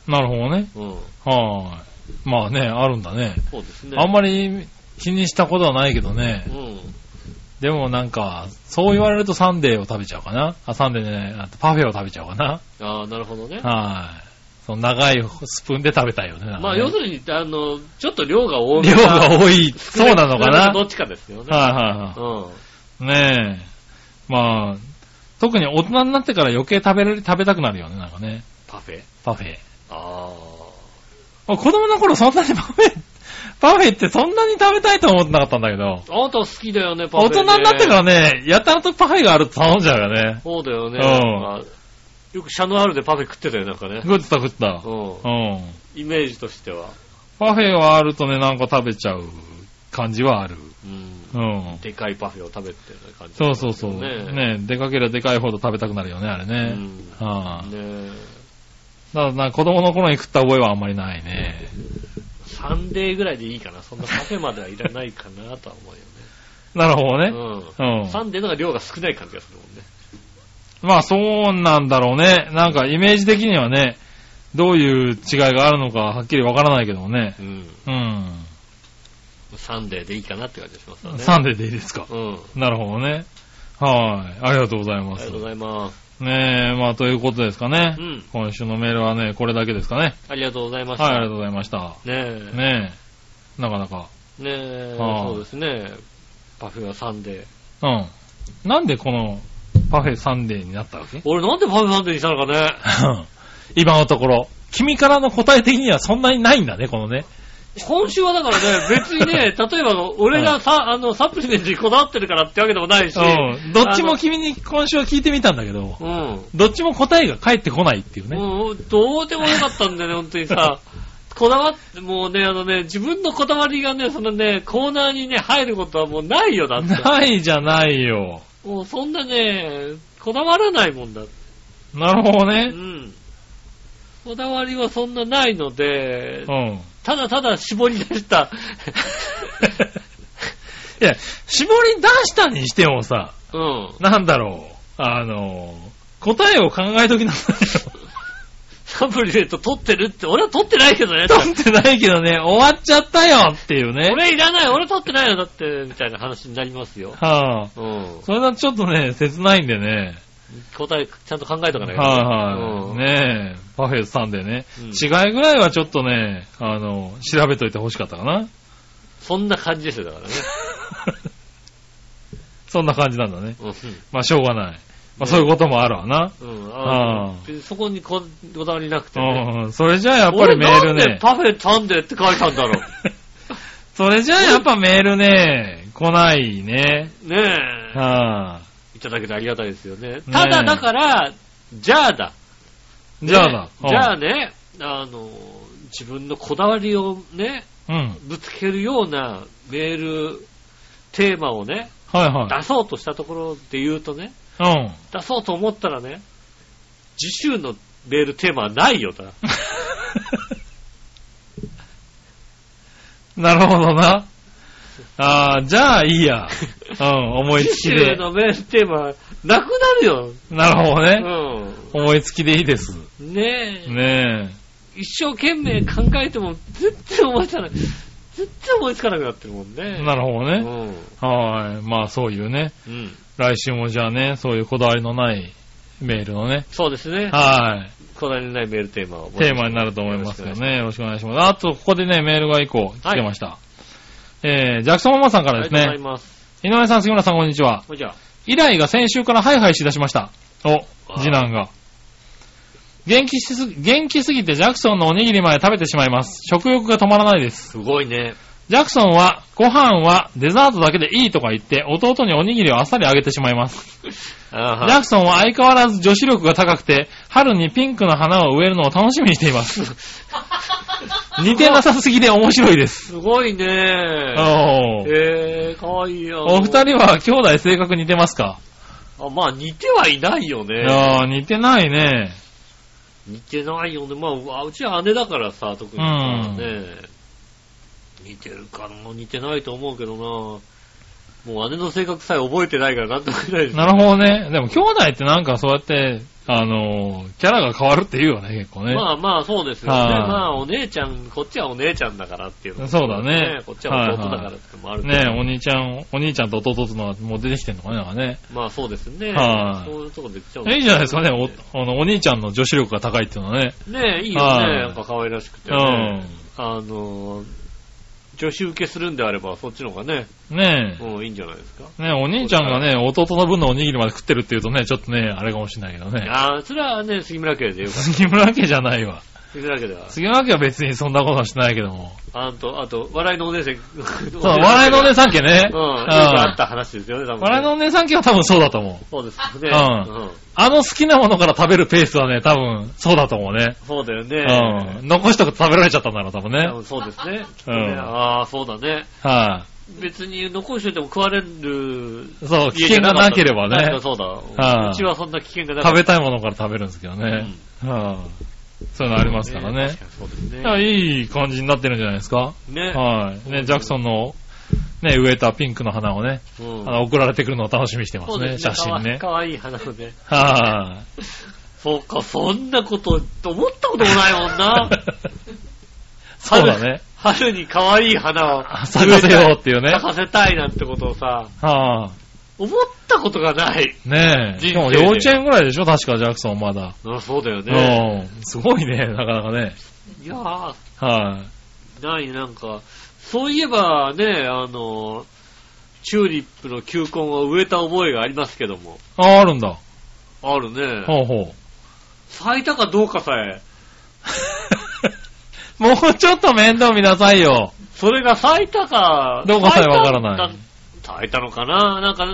なるほどね。うん。はい。まあね、あるんだね。そうですね。あんまり気にしたことはないけどね。うん。でもなんか、そう言われるとサンデーを食べちゃうかな。あ、サンデーね、パフェを食べちゃうかな。ああ、なるほどね。はい。その長いスプーンで食べたいよね。ねまあ要するに、あの、ちょっと量が多い。量が多い。そうなのかな。どっちかですよね。はいはいはい。うん。ねえ。まあ、特に大人になってから余計食べれる、食べたくなるよね、なんかね。パフェ？パフェ。ああ。子供の頃そんなにパフェ、パフェってそんなに食べたいと思ってなかったんだけど。あなた好きだよね、パフェ、ね。大人になってからね、やたらとパフェがあると頼んじゃうよね。そうだよね。うん。よくシャノアールでパフェ食ってたよ、なんかね。食ってた食った。うん。うん。イメージとしては。パフェはあるとね、なんか食べちゃう感じはある。うん。うん。でかいパフェを食べてる感じ、ね、そうそうそう。ねねでかければでかいほど食べたくなるよね、あれね。うん。はあ、ねだからな、子供の頃に食った覚えはあんまりないね。サンデーぐらいでいいかな。そんなパフェまではいらないかなとは思うよね。なるほどね。うん。うん。サンデーのが量が少ない感じがするもんね。まあそうなんだろうね。なんかイメージ的にはね、どういう違いがあるのかはっきりわからないけどもね。うん。うん。サンデーでいいかなって感じがしますよね。サンデーでいいですか？うん。なるほどね。はい。ありがとうございます。ありがとうございます。ねえ、まあということですかね。うん。今週のメールはね、これだけですかね。ありがとうございました。はい、ありがとうございました。ねえ。ねえ。なかなか。ねえ、そうですね。パフェはサンデー。うん。なんでこのパフェサンデーになったわけ？俺なんでパフェサンデーにしたのかね 今のところ。君からの答え的にはそんなにないんだね、このね。今週はだからね、別にね、例えば俺がさ、あの、サプリメントにこだわってるからってわけでもないし、うん。どっちも君に今週は聞いてみたんだけど、うん。どっちも答えが返ってこないっていうね。うん、どうでもよかったんだよね、本当にさ。こだわって、もうね、あのね、自分のこだわりがね、そのね、コーナーにね、入ることはもうないよ、だって。ないじゃないよ。もうそんなね、こだわらないもんだ。なるほどね。うん。こだわりはそんなないので、うん。ただただ絞り出した。いや、絞り出したにしてもさ、うん。なんだろう。あの、答えを考えときなさいよ。タブレット取ってるって、俺は取ってないけどね。取ってないけどね、終わっちゃったよっていうね。俺いらない、俺取ってないよ、だって、みたいな話になりますよ。はぁ、あ、うん。それはちょっとね、切ないんでね。答え、ちゃんと考えとかないと。はいはい、うん、ねえ、パフェさんでね、うん、違いぐらいはちょっとね、あの、調べといて欲しかったかな。そんな感じですよ、だからね。そんな感じなんだね。うん、まあ、しょうがない。まあ、そういうこともあるわな。うん。あそこにこだわりなくてね。うん。それじゃあやっぱりメールね。なんでパフェタンデって書いたんだろう。それじゃあやっぱメールね、来ないね。ねえ。はあ。いただけてありがたいですよね。ただだから、じゃあだ。じゃあだ。じゃあね、あの、自分のこだわりをね、うん、ぶつけるようなメール、テーマをね、はいはい、出そうとしたところで言うとね、うん。出そうと思ったらね、次週のメールテーマはないよだ。なるほどな。ああ、じゃあいいや。うん、思いつきで。次週のメールテーマ、なくなるよ。なるほどね。うん。思いつきでいいです。ねえ。ねえ。一生懸命考えても、全然思いつかない。全然思いつかなくなってるもんね。なるほどね。うん。はい。まあそういうね。うん。来週もじゃあね、そういうこだわりのないメールのね。そうですね。はい。こだわりのないメールテーマを。テーマになると思いますよね。よろしくお願いします。あと、ここでね、メールが1個来てました。はい、えー、ジャクソンママさんからですね。ありがとうございます。井上さん、杉村さん、こんにちは。こんにちは。以来が先週からハイハイしだしました。お、次男が。元気しすぎ、元気すぎてジャクソンのおにぎりまで食べてしまいます。食欲が止まらないです。すごいね。ジャクソンは、ご飯はデザートだけでいいとか言って、弟におにぎりをあっさりあげてしまいます。ジャクソンは相変わらず女子力が高くて、春にピンクの花を植えるのを楽しみにしています。似てなさすぎで面白いです。すごいねー。えー、かわいいよ。お二人は兄弟性格似てますか？あ、まあ似てはいないよね。いやー、似てないね。似てないよね。まあ、うちは姉だからさ、特にね。うん似てるかな似てないと思うけどなもう姉の性格さえ覚えてないからなんとも言えないです、ね、なるほどね。でも兄弟ってなんかそうやって、あの、キャラが変わるって言うよね、結構ね。まあまあそうですよね。まあお姉ちゃん、こっちはお姉ちゃんだからっていう、ね、そうだね。こっちは弟だからってもあるね。ねお兄ちゃん、お兄ちゃんと弟ってのはもう出てきてんのかね、なんかね。まあそうですね。はい、そういうとこできちゃう、いいじゃないですかね。お、あの、お兄ちゃんの女子力が高いっていうのはね。ねいいよね。なんか可愛らしくて、ね。うん。あの、女子受けするんであれば、そっちの方がね。ねえ。うん、いいんじゃないですか。ねお兄ちゃんがね、弟の分のおにぎりまで食ってるって言うとね、ちょっとね、あれかもしれないけどね。ああ、それはね、杉村家でよかった。杉村家じゃないわ。杉村家では。杉村家は別にそんなことはしてないけども。あと、あと、笑いのお姉さん。そう、笑いのお姉さん家ね。うん。よくあった話ですよね、多分、ね。笑いのお姉さん家は多分そうだと思う。そうですね。うん。うん、あの好きなものから食べるペースはね、多分、そうだと思うね。そうだよね。うん。残しとくと食べられちゃったんだろう、多分ね。そうですね。うん。ああ、そうだね。はい、別に残しといても食われる。そう、危険がなければね。そうだ。はうちはそんな危険がなかった。食べたいものから食べるんですけどね。うん、はあそういうのありますからね。そうですね。いい感じになってるんじゃないですか。ね。はい。ね、ジャクソンの、ね、植えたピンクの花をね、うん、あの送られてくるのを楽しみにしてますね、ね写真ね。かわいい花をね。はい、そうか、そんなこと思ったこともないもんな。そうだね。春に可愛い花を咲かせようっていうね。咲かせたいなんてことをさ、はあ、思ったことがない。ねえ。しかも幼稚園ぐらいでしょ？確かジャクソンまだ。あそうだよね。うん。すごいね、なかなかね。いやー。はい、ない、なんか、そういえばね、あの、チューリップの球根を植えた覚えがありますけども。あ、あるんだ。あるね。ほうほう。咲いたかどうかさえ。もうちょっと面倒見なさいよ。それが咲いたか、どうかさえわからない。咲いたのかな？なんか、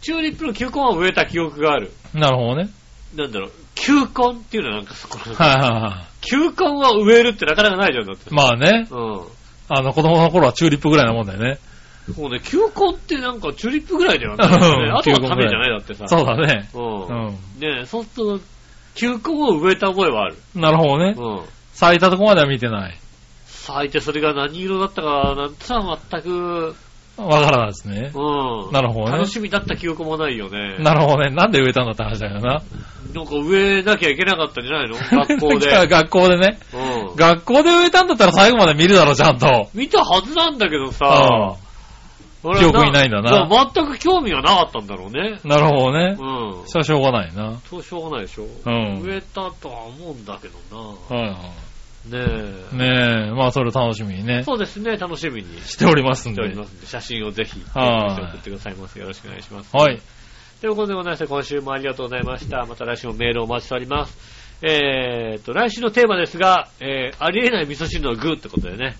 チューリップの球根は植えた記憶がある。なるほどね。なんだろう、球根っていうのはなんかそこはいはいはい。球根は植えるってなかなかないじゃん、だって。まあね。うん。あの、子供の頃はチューリップぐらいなもんだよね。そうね、球根ってなんかチューリップぐらいだよね。あとは種じゃないだってさ。そうだね。うん。うん、ねそうすると、球根を植えた覚えはある。なるほどね。うん。咲いたとこまでは見てない。咲いてそれが何色だったかなんてさ、全く、わからないですね。うん。なるほどね楽しみだった記憶もないよね。なるほどね。なんで植えたんだって話だよな。なんか植えなきゃいけなかったんじゃないの？学校で。学校でね。うん。学校で植えたんだったら最後まで見るだろ、ちゃんと。見たはずなんだけどうさ、俺記憶にないんだなそう全く興味がなかったんだろうね。ん。なるほどね。うん。それはしょうがないな。そうしょうがないでしょ。うん植えたとは思うんだけどな。はいはねえ。い。ねえ、まあそれ楽しみにね、そうですね、楽しみにししておりますんでており。ますんで、写真をぜひ、はい送ってくださいませ。よろしくお願いします。はい。ということでございまして、今週もありがとうございました。また来週もメールをお待ちしております。えーと、来週のテーマですが、えー、ありえない味噌汁の具ってことでね、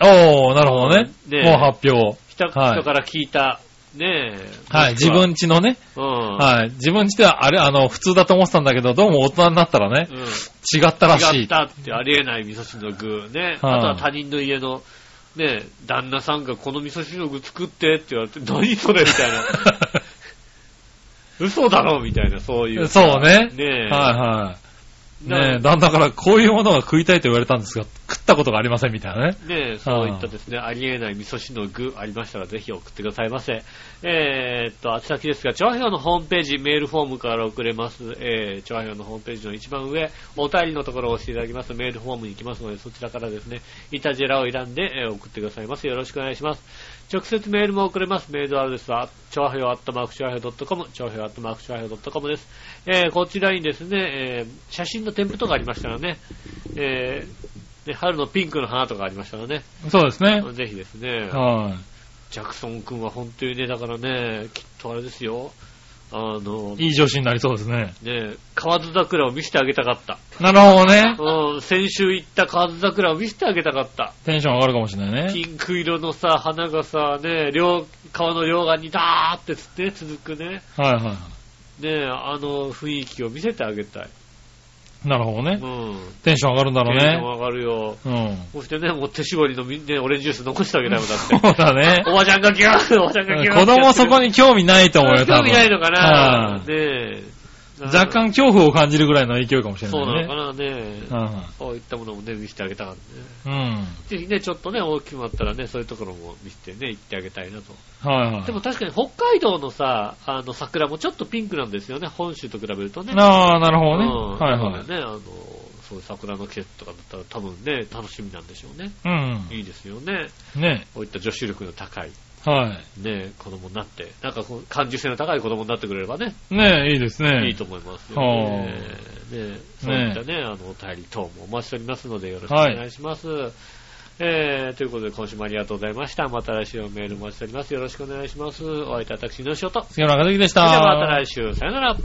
おー、なるほどね。ねもう発表。人から聞いた、ねえ。はい、自分家のね。うん。はい。自分家ではあれ、あの、普通だと思ってたんだけど、どうも大人になったらね、うん。違ったらしい。違ったってありえない味噌汁の具ね。はいあとは他人の家の、ね、旦那さんがこの味噌汁の具作ってって言われて、何それみたいな。嘘だろみたいな、そういう。そうね。ねえ。はいはい。なねえ、旦那からこういうものが食いたいと言われたんですが、食ったことがありませんみたいなね。ねえ、そういったですね、ありえない味噌汁の具ありましたらぜひ送ってくださいませ。えーっと、あち先ですが、調和表のホームページ、メールフォームから送れます。えー、調和表のホームページの一番上、お便りのところを押していただきます。メールフォームに行きますので、そちらからですね、イタジェラを選んで、えー送ってくださいます。よ。ろしくお願いします。直接メールも送れます。メールアドレスは、調和表アットマーク調和表 .com、調和表アットマーク調和表 .com です。えー、こちらにですね、えー、写真の添付とかありましたらね、えー、ね、春のピンクの花とかありましたらね、そうですね。ぜひですね、はジャクソン君は本当にね、だからね、きっとあれですよ、あの、い。いい女子になりそうですね。ね、河津桜を見せてあげたかった。なるほどね。うん、先週行った河津桜を見せてあげたかった。テンション上がるかもしれないね。ピンク色のさ、花がさ、ね、両、川の両岸にダーってつって続くね、はいはね、あの雰囲気を見せてあげたい。い。なるほどねう。ん。テンション上がるんだろうね。テンション上がるよ。うん。そしてね、もう手絞りのみね、オレンジジュース残してあげたいもんだって。そうだねお。ばちゃんがギューおばちゃんがギュー子供そこに興味ないと思うよ、多分。興味ないのかなはいねえ。若干恐怖を感じるぐらいの勢いかもしれそうないね。なのかなね。はそういったものもね、見せてあげたかったね。いうん。ぜひね、ちょっとね、大きくなったらね、そういうところも見せてね、行ってあげたいなと。はいはい。でも確かに北海道のさ、あの桜もちょっとピンクなんですよね、本州と比べるとね。ああ、なるほどね。うんはいはなのでね、あの、そういう桜の季節とかだったら多分ね、楽しみなんでしょうね。い。いいですよね。うん。ねこういった女子力の高い、はい。ね、子供になって、なんかこう感受性の高い子供になってくれればね、ねいいですね。いいと思いますよね。ねそういったね、あの、お便り等もお待ちしておりますので、よろしくお願いします。えー、ということで今週もありがとうございました。また来週もメールお待ちしております。よろしくお願いします。お会いいたい私の仕事。杉村和樹でした。それではまた来週、さよなら。